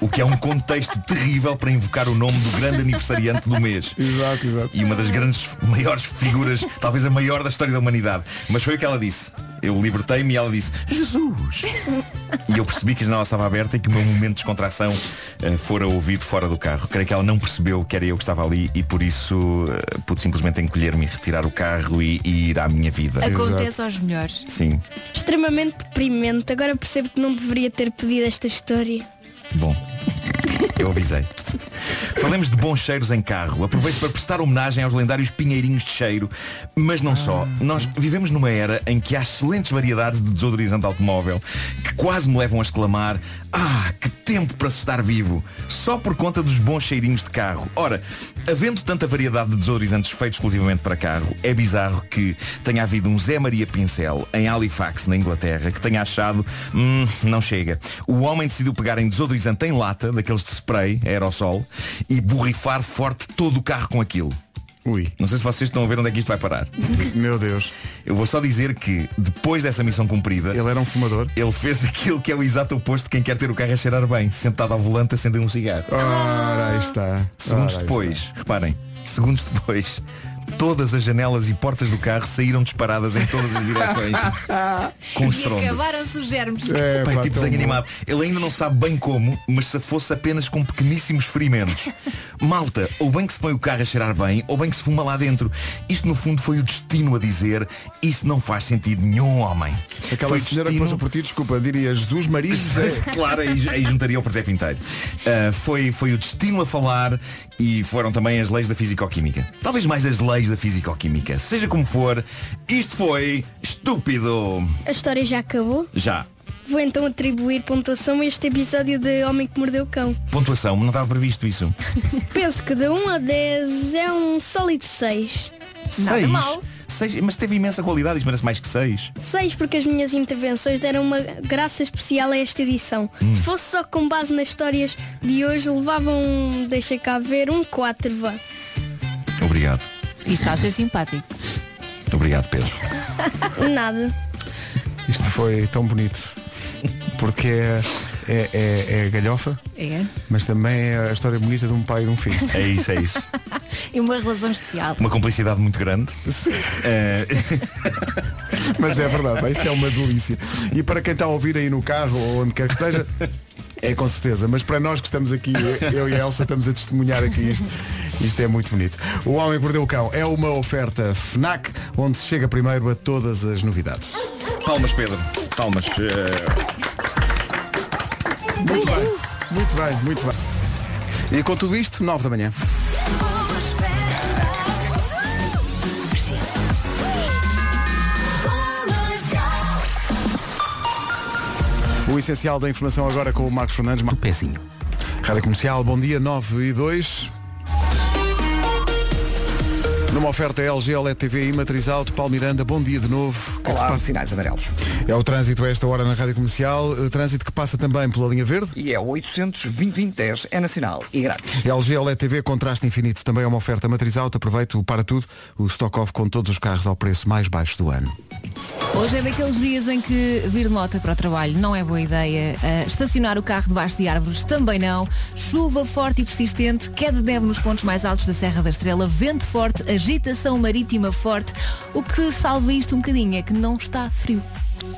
O que é um contexto terrível para invocar o nome do grande aniversariante do mês. Exato, exato. E uma das grandes, maiores figuras, talvez a maior da história da humanidade. Mas foi o que ela disse. Eu libertei-me e ela disse, Jesus! E eu percebi que a janela estava aberta e que o meu momento de descontração eh, fora ouvido fora do carro. Creio que ela não percebeu que era eu que estava ali e por isso eh, pude simplesmente encolher-me e retirar o carro e, e ir à minha vida. Acontece aos melhores. Sim. Extremamente deprimente. Agora percebo que não deveria ter pedido esta história. Bom, eu avisei. Falemos de bons cheiros em carro. Aproveito para prestar homenagem aos lendários pinheirinhos de cheiro. Mas não só. Nós vivemos numa era em que há excelentes variedades de desodorizante automóvel que quase me levam a exclamar Ah, que tempo para se estar vivo! Só por conta dos bons cheirinhos de carro. Ora, havendo tanta variedade de desodorizantes feitos exclusivamente para carro, é bizarro que tenha havido um Zé Maria Pincel em Halifax, na Inglaterra, que tenha achado, hum, não chega. O homem decidiu pegar em desodorizante em lata, daqueles de spray, aerossol, e borrifar forte todo o carro com aquilo. Ui, Não sei se vocês estão a ver onde é que isto vai parar. meu Deus. Eu vou só dizer que, depois dessa missão cumprida, Ele era um fumador. ele fez aquilo que é o exato oposto de quem quer ter o carro a cheirar bem, sentado ao volante a acender um cigarro. Ora, aí está. Segundos Ora, aí depois, reparem, segundos depois, todas as janelas e portas do carro saíram disparadas em todas as direções. com E estrondo. acabaram-se os germes. É, Pai, pá, tipo desenho bom. animado. Ele ainda não sabe bem como, mas se fosse apenas com pequeníssimos ferimentos. Malta, ou bem que se põe o carro a cheirar bem, ou bem que se fuma lá dentro. Isto no fundo foi o destino a dizer, isso não faz sentido nenhum, homem. Aquela foi o senhora que destino- passou por ti, desculpa, diria Jesus Maria José. claro, aí, aí juntaria o Zé Pinteiro. Ah, foi, foi o destino a falar e foram também as leis da Fisicoquímica. Talvez mais as leis da Fisicoquímica. Seja como for, isto foi estúpido. A história já acabou? Já. Vou então atribuir pontuação a este episódio de Homem que Mordeu o Cão. Pontuação, não estava previsto isso. Penso que de 1 a 10 é um sólido 6. Nada mal. Seis, mas teve imensa qualidade, isto merece mais que seis. 6 porque as minhas intervenções deram uma graça especial a esta edição. Hum. Se fosse só com base nas histórias de hoje, levavam, um, deixa cá ver, um 4, vá. Obrigado. E está a ser simpático. Muito obrigado, Pedro. Nada. Isto foi tão bonito. Porque é, é, é, é galhofa, É. mas também é a história bonita de um pai e de um filho. É isso, é isso. E uma relação especial. Uma complicidade muito grande. Eh, Mas é verdade, isto é uma delícia. E para quem está a ouvir aí no carro ou onde quer que esteja, é com certeza. Mas para nós que estamos aqui, eu e a Elsa estamos a testemunhar aqui isto. Isto é muito bonito. O Homem que Mordeu o Cão é uma oferta FNAC, onde se chega primeiro a todas as novidades. palmas, Pedro. Palmas. Eh, Muito bem, muito bem, muito bem. E com tudo isto, 9 da manhã. O essencial da informação agora com o Marcos Fernandes. do pezinho. Rádio Comercial, bom dia, 9 e 2. Numa oferta LG OLED TV e Matriz Alto, Paulo Miranda, bom dia de novo. Que é que Olá, sinais amarelos. É o trânsito a esta hora na Rádio Comercial, eh, trânsito que passa também pela linha verde. E é o 800 2010 é nacional e grátis. LG OLED TV, contraste infinito, também é uma oferta matriz alto, aproveite o para tudo, o stock off com todos os carros ao preço mais baixo do ano. Hoje é daqueles dias em que vir de moto para o trabalho não é boa ideia. Ah, estacionar o carro debaixo de árvores também não. Chuva forte e persistente, queda de neve nos pontos mais altos da Serra da Estrela, vento forte, agitação marítima forte. O que salva isto um bocadinho é que não está frio.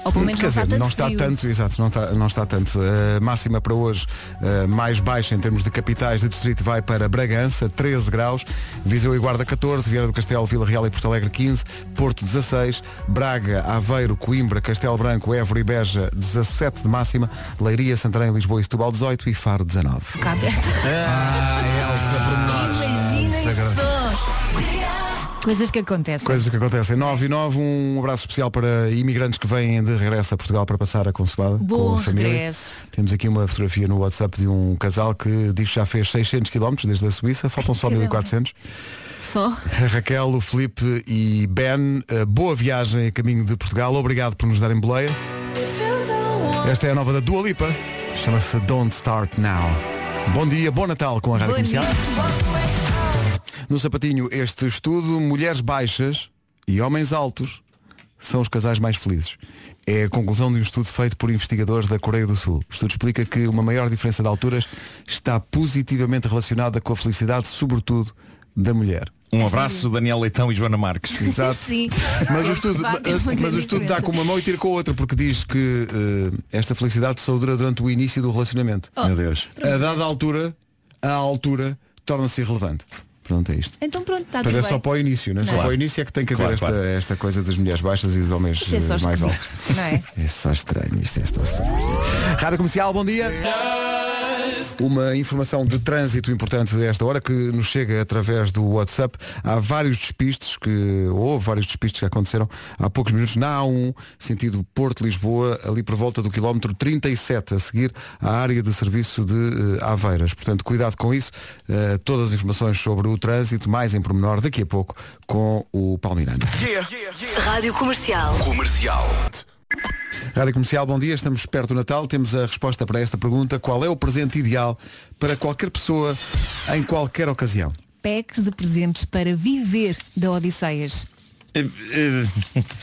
Ou pelo menos Quer não está dizer, tanto não está frio. tanto, exato, não está, não está tanto. A máxima para hoje, eh, mais baixa em termos de capitais de distrito, vai para Bragança, 13 graus, Viseu e Guarda 14, Vieira do Castelo, Vila Real e Porto Alegre 15, Porto 16, Braga, Aveiro, Coimbra, Castelo Branco, Évora e Beja 17 de máxima, Leiria, Santarém, Lisboa e Setúbal 18 e Faro 19. Cá perto. Ah, Elsa, pormenores. Imaginem só. Coisas que acontecem. Coisas que acontecem. 9 e 9, um abraço especial para imigrantes que vêm de regresso a Portugal para passar a consoada com a família. regresso. Temos aqui uma fotografia no WhatsApp de um casal que diz que já fez 600 km desde a Suíça, faltam só Caramba. 1400. Só. A Raquel, o Felipe e Ben, eh, boa viagem a caminho de Portugal. Obrigado por nos darem boleia. Esta é a nova da Dua Lipa. Chama-se Don't Start Now. Bom dia, bom Natal com a Rádio Comercial. No sapatinho, este estudo, mulheres baixas e homens altos são os casais mais felizes. É a conclusão de um estudo feito por investigadores da Coreia do Sul. O estudo explica que uma maior diferença de alturas está positivamente relacionada com a felicidade, sobretudo, da mulher. Um abraço, Daniel Leitão e Joana Marques. Exato. Sim. Mas o estudo, mas o estudo dá com uma mão e tira com a outra, porque diz que eh, esta felicidade só dura durante o início do relacionamento. Meu Deus. A dada altura, a altura torna-se irrelevante. Pronto, é isto. Então pronto, está tudo é bem. só para o início, não é? Só para o início é que tem que haver Claro, esta, claro. esta coisa das mulheres baixas e dos homens é só eh, mais esquisito, altos. não é? É só estranho, isto é só estranho. Rádio Comercial, bom dia. Uma informação de trânsito importante a esta hora que nos chega através do WhatsApp. Há vários despistes que houve vários despistes que aconteceram há poucos minutos na A1, sentido Porto-Lisboa, ali por volta do quilómetro 37, a seguir à área de serviço de eh, Aveiras. Portanto, cuidado com isso. Eh, todas as informações sobre o trânsito, mais em pormenor, daqui a pouco, com o Paulo Miranda. Rádio Comercial. Comercial. Rádio Comercial, bom dia, estamos perto do Natal, temos a resposta para esta pergunta. Qual é o presente ideal para qualquer pessoa em qualquer ocasião? Packs de presentes para viver da Odisseias.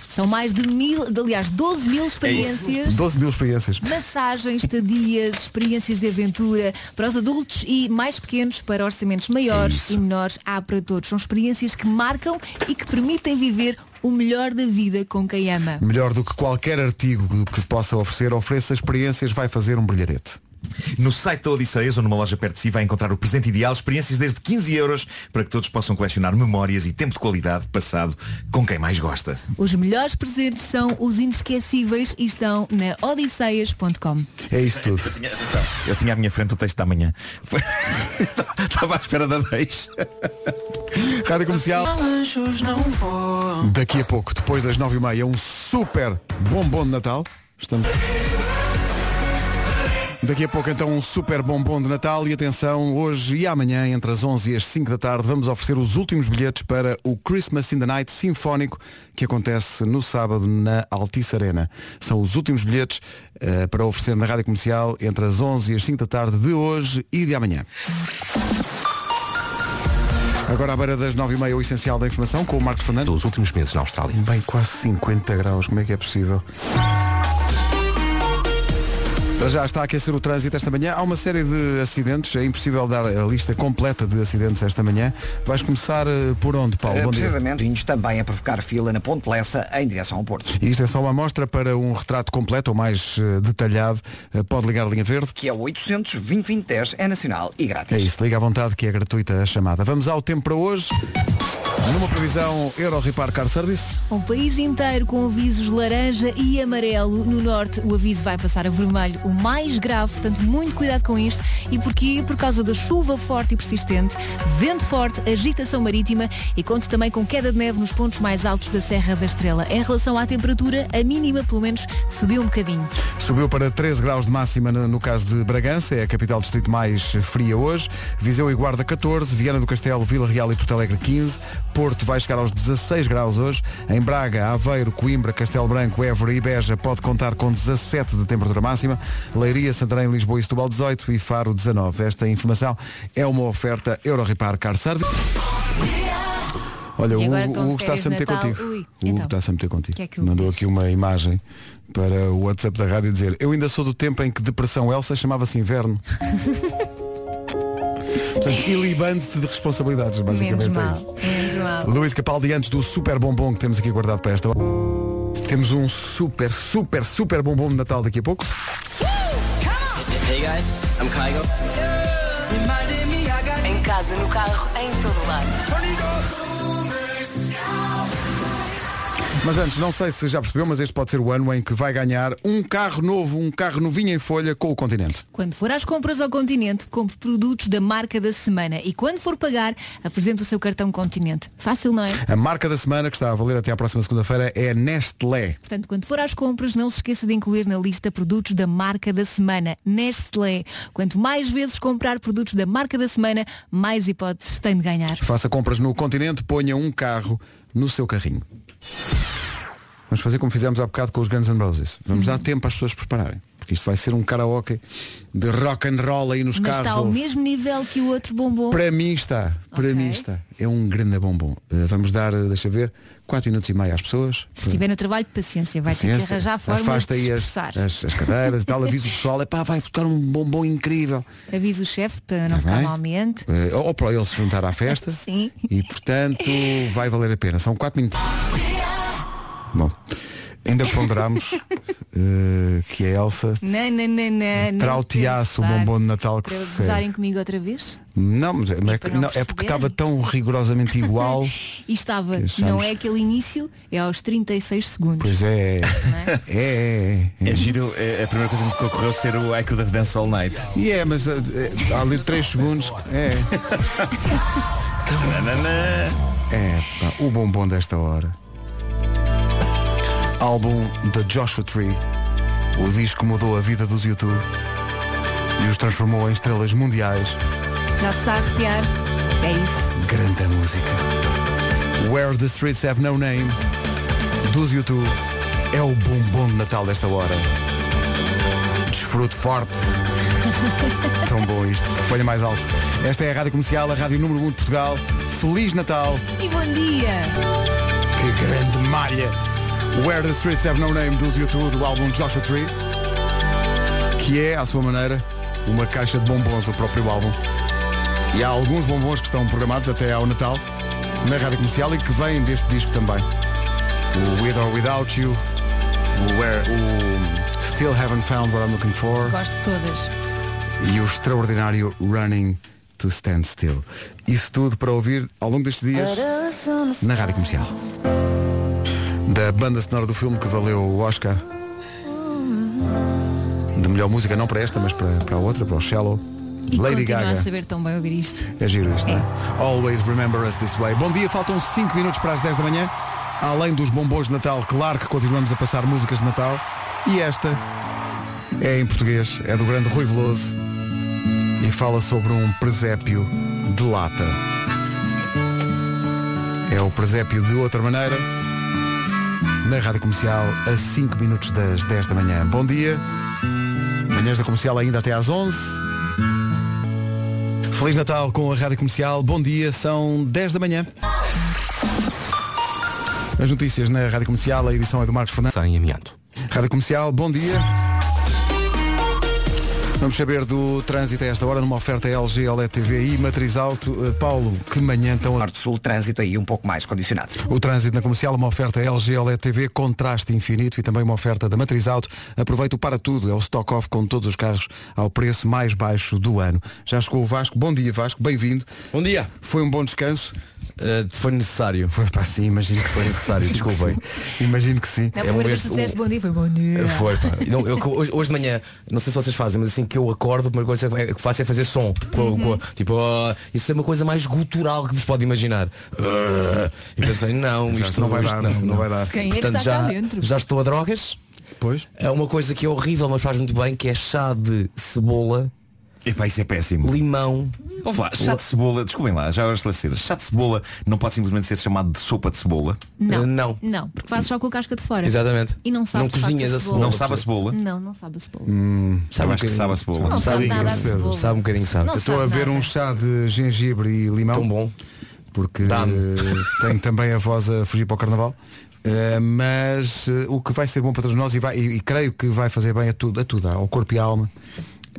São mais de mil, de, aliás, 12 mil experiências. 12 mil experiências. Massagens, estadias, experiências de aventura para os adultos e mais pequenos para orçamentos maiores e menores. Há para todos. São experiências que marcam e que permitem viver o melhor da vida com quem ama. Melhor do que qualquer artigo que possa oferecer, ofereça experiências, vai fazer um brilharete. No site da Odisseias ou numa loja perto de si vai encontrar o presente ideal, experiências desde 15 euros para que todos possam colecionar memórias e tempo de qualidade passado com quem mais gosta. Os melhores presentes são os inesquecíveis e estão na odisseias.com. É isso tudo. Eu tinha à minha frente o texto da manhã. Foi- Estava à espera da deixa. Rádio Comercial. Daqui a pouco, depois das 9h30, um super bombom de Natal. Estamos. Daqui a pouco então um super bombom de Natal e atenção, hoje e amanhã entre as 11 e as 5 da tarde vamos oferecer os últimos bilhetes para o Christmas in the Night Sinfónico que acontece no sábado na Altice Arena. São os últimos bilhetes eh, para oferecer na Rádio Comercial entre as 11 e as 5 da tarde de hoje e de amanhã. Agora à beira das 9h30 o essencial da informação com o Marcos Fernandes. Dos últimos meses na Austrália. Bem, quase 50 graus, como é que é possível? Para já está a aquecer o trânsito esta manhã. Há uma série de acidentes, é impossível dar a lista completa de acidentes esta manhã. Vais começar eh, por onde, Paulo? Eh, Bom. Precisamente, vinhos também a provocar fila na Ponte Lessa em direção ao Porto. E isto é só uma amostra para um retrato completo ou mais eh, detalhado. Pode ligar a linha verde. Que é o 800 2010 é nacional e grátis. É isso, liga à vontade que é gratuita a chamada. Vamos ao tempo para hoje. Numa previsão Euro Repar Car Service. O país inteiro com avisos laranja e amarelo. No norte o aviso vai passar a vermelho, o mais grave, portanto muito cuidado com isto. E porquê? Por causa da chuva forte e persistente, vento forte, agitação marítima e conto também com queda de neve nos pontos mais altos da Serra da Estrela. Em relação à temperatura, a mínima pelo menos subiu um bocadinho. Subiu para 13 graus de máxima no no caso de Bragança, é a capital do distrito mais fria hoje. Viseu e Guarda 14, Viana do Castelo, Vila Real e Porto Alegre 15. Porto vai chegar aos 16 graus hoje. Em Braga, Aveiro, Coimbra, Castelo Branco, Évora e Beja pode contar com 17 de temperatura máxima. Leiria, Santarém, Lisboa e Setúbal 18 e Faro 19. Esta informação é uma oferta Euro Repar Car Service. Olha, o Hugo, Hugo está-se a meter Natal. contigo. Ui, o Hugo então. está-se a meter contigo. que é que o Hugo Mandou diz? aqui uma imagem para o WhatsApp da rádio dizer eu ainda sou do tempo em que depressão Elsa chamava-se inverno. Portanto, ilibando-te de responsabilidades, Menos basicamente é mal, isso. menos mal. Luís Capaldi, antes do super bombom que temos aqui guardado para esta. Temos um super, super, super bombom de Natal daqui a pouco. Hey guys, I'm Kygo. Em casa, no carro, em todo lado. Mas antes, não sei se já percebeu, mas este pode ser o ano em que vai ganhar um carro novo, um carro novinho em folha com o continente. Quando for às compras ao continente, compre produtos da marca da semana. E quando for pagar, apresente o seu cartão continente. Fácil, não é? A marca da semana, que está a valer até à próxima segunda-feira, é Nestlé. Portanto, quando for às compras, não se esqueça de incluir na lista produtos da marca da semana, Nestlé. Quanto mais vezes comprar produtos da marca da semana, mais hipóteses tem de ganhar. Faça compras no continente, ponha um carro no seu carrinho. Vamos fazer como fizemos há bocado com os Guns N' Roses. Vamos dar tempo às pessoas prepararem. Porque isto vai ser um karaoke de rock and roll aí nos Mas carros. está ao ou- mesmo nível que o outro bombom. Para mim está, para Ok. mim está. É um grande bombom. Uh, vamos dar, uh, deixa ver, 4 minutos e meio às pessoas. Se estiver no trabalho, paciência, vai ter que Paciência, arranjar formas Afasta de as, as, as cadeiras e tal, avisa o pessoal, é pá, vai ficar um bombom incrível. Avisa o chefe para não Tá ficar malmente. Uh, ou para ele se juntar à festa. Sim. E portanto vai valer a pena. São 4 minutos. Bom, ainda ponderamos uh, que a Elsa Não, não, não, não. não trauteasse o bombom de Natal que Para se gozarem comigo outra vez? Não, mas é, é não não, é porque estava tão rigorosamente igual. E estava, achamos- não é aquele início, é aos 36 segundos. Pois é. É, é, é. É giro, é, a primeira coisa que me ocorreu ser o I Could Have Danced All Night. E é, mas uh, é, há ali 3 segundos. É. É, pá, o bombom desta hora. Álbum da Joshua Tree. O disco mudou a vida dos YouTube e os transformou em estrelas mundiais. Já se está a arrepiar? É isso. Grande música. Where the Streets Have No Name dos YouTube é o bombom de Natal desta hora. Desfrute forte. Tão bom isto. Ponha mais alto. Esta é a Rádio Comercial, a Rádio Número 1 de Portugal. Feliz Natal. E bom dia! Que grande malha! Where the Streets Have No Name dos YouTube do álbum Joshua Tree, que é, à sua maneira, uma caixa de bombons, o próprio álbum. E há alguns bombons que estão programados até ao Natal na rádio comercial e que vêm deste disco também. O With or Without You, o, Where, o Still Haven't Found What I'm Looking For Gosto de todas. e o extraordinário Running to Stand Still. Isso tudo para ouvir ao longo destes dias na rádio comercial. Da banda sonora do filme que valeu o Oscar de melhor música, não para esta, mas para, para a outra, para o Shallow. E Lady Gaga. a saber tão bem ouvir isto. É giro isto, não é? Always remember us this way. Bom dia, faltam 5 minutos para as 10 da manhã. Além dos bombons de Natal, claro que continuamos a passar músicas de Natal. E esta é em português, é do grande Rui Veloso e fala sobre um presépio de lata. É o presépio de outra maneira. Na rádio comercial, a 5 minutos das 10 da manhã. Bom dia. Manhãs da comercial ainda até às 11. Feliz Natal com a Rádio Comercial. Bom dia, são 10 da manhã. As notícias na Rádio Comercial, a edição é do Marcos Fernandes. Em amianto. Rádio Comercial, bom dia. Vamos saber do trânsito a esta hora numa oferta LG, OLED TV e Matriz Auto. Uh, Paulo, que manhã tão... Norte-Sul, trânsito aí um pouco mais condicionado. O trânsito na comercial, uma oferta LG OLED TV, contraste infinito e também uma oferta da Matriz Auto. Aproveita o para tudo, é o stock off com todos os carros ao preço mais baixo do ano. Já chegou o Vasco, bom dia Vasco, bem-vindo. Bom dia. Foi um bom descanso? Uh, foi necessário. Foi pá, sim, imagino que Foi necessário, desculpem. Imagino que sim. Na É um este- disseste bom dia, foi bom dia. Foi, pá. Não, eu, hoje, hoje de manhã, não sei se vocês fazem, mas assim que eu acordo, a primeira coisa que faço é fazer som. Com- com- tipo, ah, isso é uma coisa mais gutural que vos pode imaginar. Ah, e pensei, não, Exato, isto não vai isto dar, não vai dar. Quem é que Portanto, está já, cá dentro? já estou a drogas. Pois? É uma coisa que é horrível, mas faz muito bem, que é chá de cebola, Epá, isso é péssimo. limão. Vamos lá, chá de cebola, desculpem lá, já vou esclarecer. Chá de cebola não pode simplesmente ser chamado de sopa de cebola. Não, Eh, não. Não, porque fazes só com a casca de fora. Exatamente. E não sabe Não cozinhas a cebola. Não sabe a cebola. Não, não sabe a cebola. Sabe Eu acho que sabe a cebola. Não sabe Sabe, nada a com certeza. cebola. Sabe um bocadinho, sabe. Não Eu estou a sabe beber nada. um chá de gengibre e limão. Tão bom. Porque Dá-me. eh, tenho também a voz a fugir para o carnaval. Eh, mas eh, o que vai ser bom para todos nós e, vai- e- e creio que vai fazer bem a tudo, a tudo, ao corpo e à alma,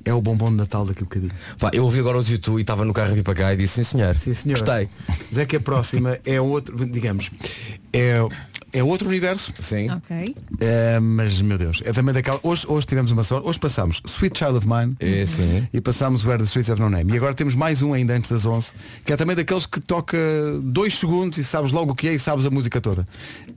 é o bombom de Natal daqui a bocadinho. Pá, eu ouvi agora os YouTube e estava no carro a vir para cá e disse sim senhor. Sim, senhor. Gostei. Mas é que a próxima é outro, digamos, é, é outro universo. Sim. Ok. É, mas meu Deus, é também daquela. Hoje, hoje tivemos uma sorte, hoje passámos Sweet Child of Mine É, sim. e passámos Where the Streets Have No Name. E agora temos mais um ainda antes das 11, que é também daqueles que toca dois segundos e sabes logo o que é e sabes a música toda.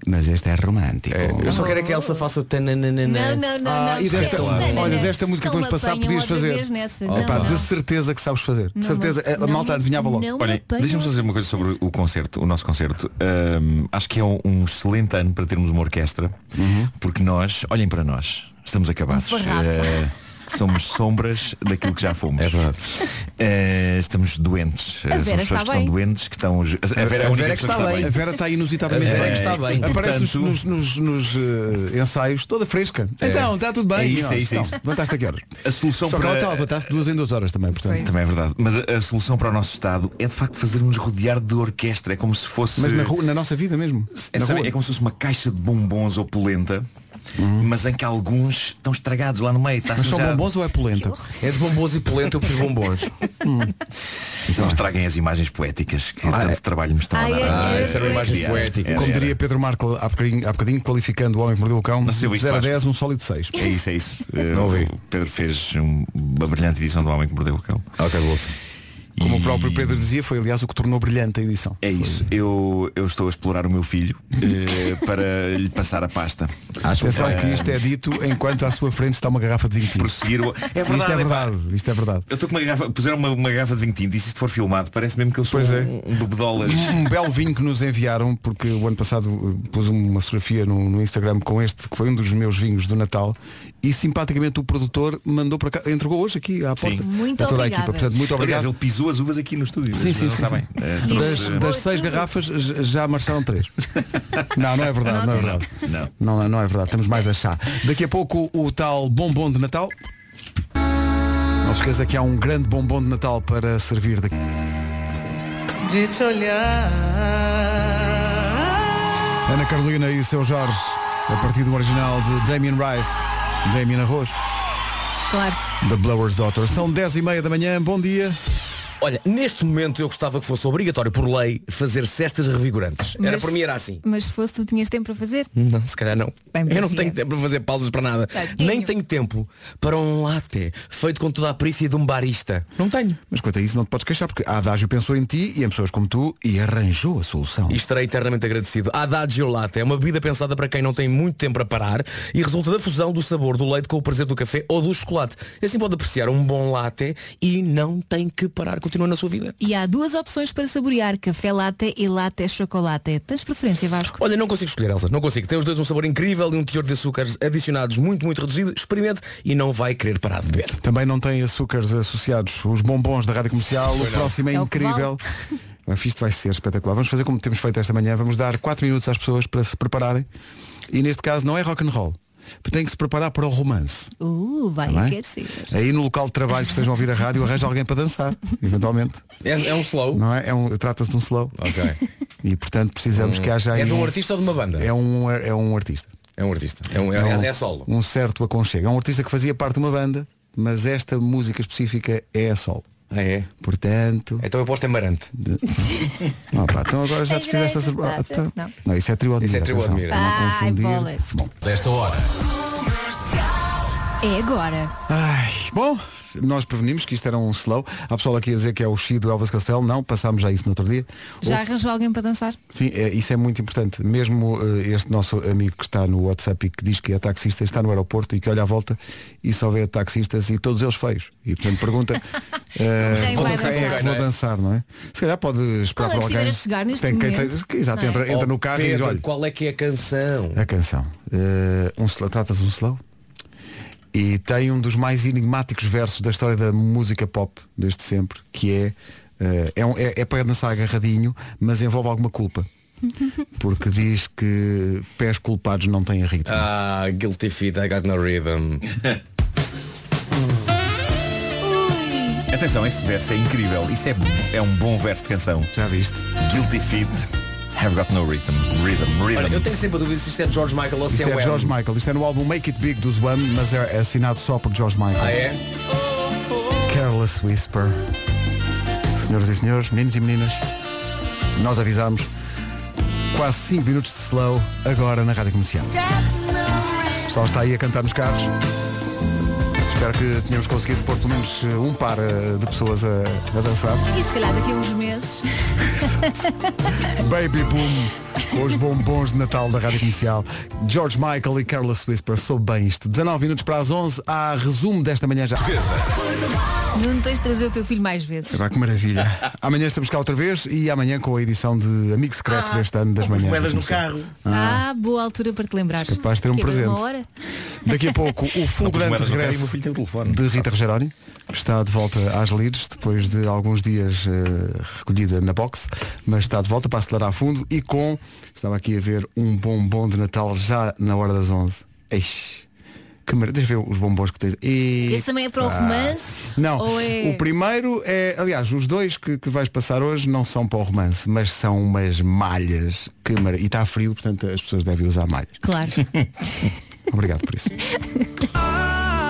Mas este é romântico. É, eu só quero é que a Elsa faça o tananana. Não, não, não, Ah, não. e desta, olha, desta música que vamos passar podias fazer. nessa. Epá, Não, de não. certeza que sabes fazer. De certeza. me- A malta adivinhava logo. Olha, deixa-me dizer uma coisa sobre o concerto, o nosso concerto. Ahm, acho que é um, um excelente ano para termos uma orquestra, Uhum. porque nós, olhem para nós, estamos acabados. Um somos sombras daquilo que já fomos. É verdade. Eh, estamos doentes. A Vera somos pessoas está que estão bem. doentes, que estão. A Vera é a A única Vera que pessoa está bem. A Vera está inusitadamente A Vera que está bem. Aparece nos, Portanto- nos, nos- nos, eh, ensaios toda fresca. Então, está tudo bem. É isso, é isso, é então, isso. Levantaste a que horas? A solução Só que para... ela está a levantar-se duas em duas horas também, portanto. Foi. Também é verdade. Mas a, a solução para o nosso estado é de facto fazermos rodear de orquestra. É como se fosse. Mas na, rua- na nossa vida mesmo. É, na sabe, rua. é como se fosse uma caixa de bombons opulenta, mas em que alguns estão estragados lá no meio. Está Mas são já... bombons ou é polenta? É de bombons e polenta, eu prefiro bombons. Então estraguem as imagens poéticas que tanto trabalho me estão Ai, a dar. é, Ah, é, essa era uma imagem Era, poética. era, Como diria Pedro Marco há bocadinho, há bocadinho, qualificando o homem que mordeu o cão, Não de isto, 0 a Vasco. 10, um sólido 6. É isso, é isso. Não o Pedro fez um- uma brilhante edição do Homem que Mordeu o Cão. Ok, boa. Como E- o próprio Pedro dizia, foi aliás o que tornou brilhante a edição. É isso. Eu, eu estou a explorar o meu filho eh, para lhe passar a pasta. Atenção Eh, que isto é dito enquanto à sua frente está uma garrafa de vinho tinto. prosseguir o... É verdade, Isto é é verdade, isto é verdade. Eu estou com uma garrafa, puseram uma, uma garrafa de vinho tinto e se isto for filmado, parece mesmo que eu sou Pois é. um, um bebedolas. Um belo vinho que nos enviaram, porque o ano passado uh, pus uma fotografia no, no Instagram com este, que foi um dos meus vinhos do Natal, e simpaticamente o produtor mandou para cá, entregou hoje aqui à porta. Muito a toda a equipa. Portanto, muito Aliás, obrigado. ele pisou as uvas aqui no estúdio. Sim, sim, sim, sabem. sim. Eh, Das, das seis garrafas já marcharam três. Não, não é verdade, não é verdade. Não. Não, não é verdade, temos mais a chá. Daqui a pouco o tal bombom de Natal. Não se esqueça que há um grande bombom de Natal para servir daqui. de te olhar. Ana Carolina e seu Jorge, a partir do original de Damien Rice, Damien Arroz, Claro. The Blower's Daughter. São 10 e meia da manhã, bom dia. Olha, neste momento eu gostava que fosse obrigatório por lei fazer cestas revigorantes. Era Mas- para mim era assim. Mas se fosse tu tinhas tempo para fazer? Não, se calhar não. Bem, eu não parecia. tenho tempo para fazer pausas para nada. Tadinho. Nem tenho tempo para um latte feito com toda a perícia de um barista. Não tenho. Mas quanto a isso não te podes queixar, porque a Adágio pensou em ti e em pessoas como tu e arranjou a solução. E estarei eternamente agradecido. A Adagio Latte é uma bebida pensada para quem não tem muito tempo para parar e resulta da fusão do sabor do leite com o prazer do café ou do chocolate. E assim pode apreciar um bom latte e não tem que parar. Continua na sua vida. E há duas opções para saborear, café latte e latte chocolate. Tens preferência, Vasco? Olha, não consigo escolher, Elsa. Não consigo. Tem os dois um sabor incrível e um teor de açúcares adicionados muito, muito reduzido. Experimente e não vai querer parar de beber. Também não tem açúcares associados. Os bombons da Rádio Comercial, o próximo é, É incrível. Mas Isto vai ser espetacular. Vamos fazer como temos feito esta manhã. Vamos dar 4 minutos às pessoas para se prepararem. E neste caso não é rock and roll. Tem que se preparar para o romance. Uh, vai Tá aquecer. Aí no local de trabalho que estejam a ouvir a rádio, arranja alguém para dançar, eventualmente. É, é um slow. Não é? é um, Trata-se de um slow. Ok. E portanto precisamos que haja aí É de um um- artista ou de uma banda? É um, é um artista. É um artista. É, um, é, um, é solo. Um certo aconchego. É um artista que fazia parte de uma banda, mas esta música específica é a solo. Ah, é? Portanto. Então eu posto em Marante. Não, pá, então agora já As desfizeste essa. igrejas, Ah, tá, tá. não. Não, isso é trio Isso é Admira, trio atenção. Admira. Para não Ai, confundir. bolas. Bom. Desta hora. É agora. Ai, bom, nós prevenimos que isto era um slow. Há pessoal aqui a dizer que é o Xi do Elvis Costello. Não, passámos já isso no outro dia. Já arranjou alguém para dançar? Sim, é, isso é muito importante. Mesmo eh, este nosso amigo que está no WhatsApp e que diz que é taxista, está no aeroporto e que olha à volta e só vê taxistas e todos eles feios. E portanto pergunta, Quem vou, dançar, é, vou dançar, não é? Se calhar pode esperar é estiver alguém. chegar neste tem, momento? tem- exato, é? entra, entra Oh, no carro e diz, Pedro, olha, qual é que é a canção? a canção. Eh, um trata-se de um slow. E tem um dos mais enigmáticos versos da história da música pop, desde sempre, que é, eh, é, um- é- é para dançar agarradinho, mas envolve alguma culpa. Porque diz que pés culpados não têm ritmo. Ah, Guilty Feet, I Got No Rhythm. Atenção, esse verso é incrível. Isso é, é um bom verso de canção. Já viste? Guilty Feet have got no rhythm. Rhythm, rhythm. Olha, eu tenho sempre a dúvida se isto é George Michael ou se é é George. Michael. Isto é no álbum Make It Big dos Wham, mas é assinado só por George Michael. Ah, é? Careless Whisper. Senhoras e senhores, meninos e meninas, nós avisamos. Quase 5 minutos de slow agora na Rádio Comercial. O pessoal está aí a cantar nos carros. Espero que tenhamos conseguido pôr pelo menos eh, um par eh, de pessoas a, a dançar. E se calhar daqui a uns meses. Baby Boom, com os bombons de Natal da Rádio Comercial. George Michael e Carlos Whisper, sou bem isto. 19 minutos para as 11, há resumo desta manhã já. Não tens de trazer o teu filho mais vezes. Vai que maravilha. Amanhã estamos cá outra vez e amanhã com a edição de Amigo Secreto Ah, deste ano das manhãs. moedas da no carro. Ah. Ah, boa altura para te lembrares. Capaz de ter um Que é presente. Uma hora? Daqui a pouco o fulgurante regresso meu filho tem o telefone. de Rita Rogeroni, que está de volta às leads depois de alguns dias eh, recolhida na box, mas está de volta para acelerar a fundo e com, estava aqui a ver um bombom de Natal já na hora das 11. Eixe, que mar... Deixa eu ver os bombons que tens. E... Esse também é para o romance? Não, é- o primeiro é, aliás, os dois que, que vais passar hoje não são para o romance, mas são umas malhas que mar... e está frio, portanto as pessoas devem usar malhas. Claro. Obrigado por isso.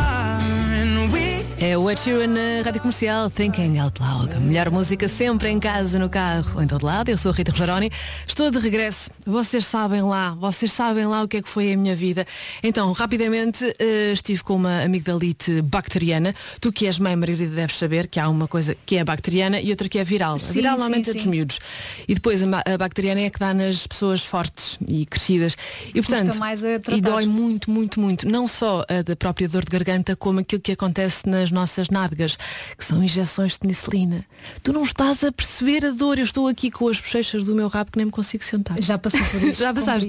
É o Ed Sheeran na Rádio Comercial Thinking Out Loud. Melhor música sempre em casa, no carro, em todo lado. Eu sou a Rita Rogeroni. Estou de regresso. Vocês sabem lá, vocês sabem lá o que é que foi a minha vida. Então, rapidamente, eh, estive com uma amigdalite bacteriana. Tu que és mãe, Margarida, deves saber que há uma coisa que é bacteriana e outra que é viral. a Sim, viral sim, normalmente é dos sim. miúdos. E depois a, bacteriana é que dá nas pessoas fortes e crescidas. E portanto, e dói muito, muito, muito. Não só a da própria dor de garganta, como aquilo que acontece nas nossas nádegas, que são injeções de penicilina. Tu não estás a perceber a dor. Eu estou aqui com as bochechas do meu rabo que nem me consigo sentar. Já passei por isso. Já passaste.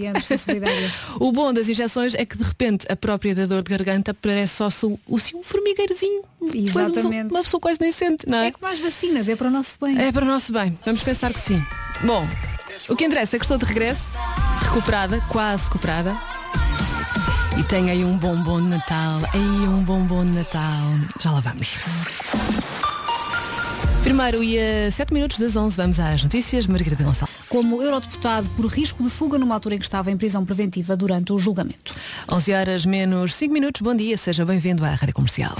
o bom das injeções é que de repente a própria da dor de garganta parece só assim, um formigueirozinho. Exatamente. Uma pessoa quase nem sente, não é? É como as vacinas, é para o nosso bem. É para o nosso bem. Vamos pensar que sim. Bom, o que interessa é que estou de regresso, recuperada, quase recuperada. E tenho aí um bombom de Natal. Aí um bombom de Natal. Já lá vamos. Primeiro e a 7 minutos das 11 vamos às notícias. Margarida Gonçalves. Como eurodeputado por risco de fuga numa altura em que estava em prisão preventiva durante o julgamento. 11 horas menos 5 minutos. Bom dia, seja bem-vindo à Rádio Comercial.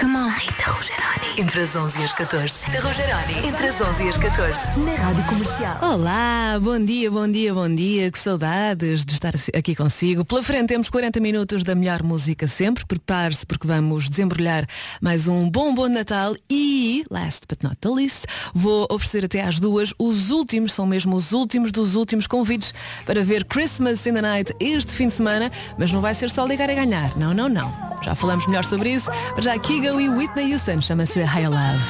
Come on. Rita Rogeroni. Entre as 11 e as 14. Rita Rogeroni. Entre as 11 e as 14. Na Rádio Comercial. Olá, bom dia, bom dia, bom dia. Que saudades de estar aqui consigo. Pela frente temos 40 minutos da melhor música sempre. Prepare-se porque vamos desembrulhar mais um bom bom Natal e, last but not the least, vou oferecer até às duas os últimos, são mesmo os últimos dos últimos convites para ver Christmas in the Night este fim de semana, mas não vai ser só ligar a ganhar. Não, não, não. Já falamos melhor sobre isso, já Kigo e Whitney Houston chama-se High Love.